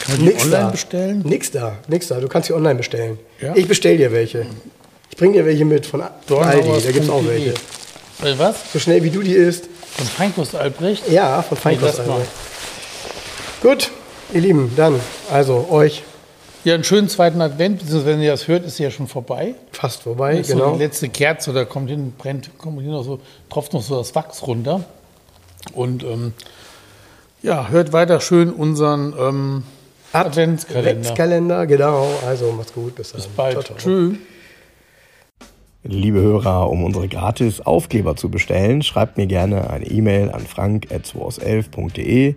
Kann man die Nix online da. bestellen? Nix da, nix da. Du kannst sie online bestellen. Ja? Ich bestell dir welche. Ich bring dir welche mit von Aldi, da gibt's auch welche. Äh, was? So schnell wie du die isst. Von Feinkost Albrecht? Ja, von Feinkost. Mal. Gut, ihr Lieben, dann, also euch Ja, einen schönen zweiten Advent, beziehungsweise wenn ihr das hört, ist ja schon vorbei. fast vorbei, Ist so genau. die letzte Kerze, da kommt hin, brennt, kommt hier noch so, tropft noch so das Wachs runter. Und ähm, ja, hört weiter schön unseren ähm, Adventskalender. Adventskalender, genau. Also macht's gut, bis dann. Bis bald. Ciao, ciao. Tschüss. Liebe Hörer, um unsere gratis Aufkleber zu bestellen, schreibt mir gerne eine E-Mail an frank.211.de.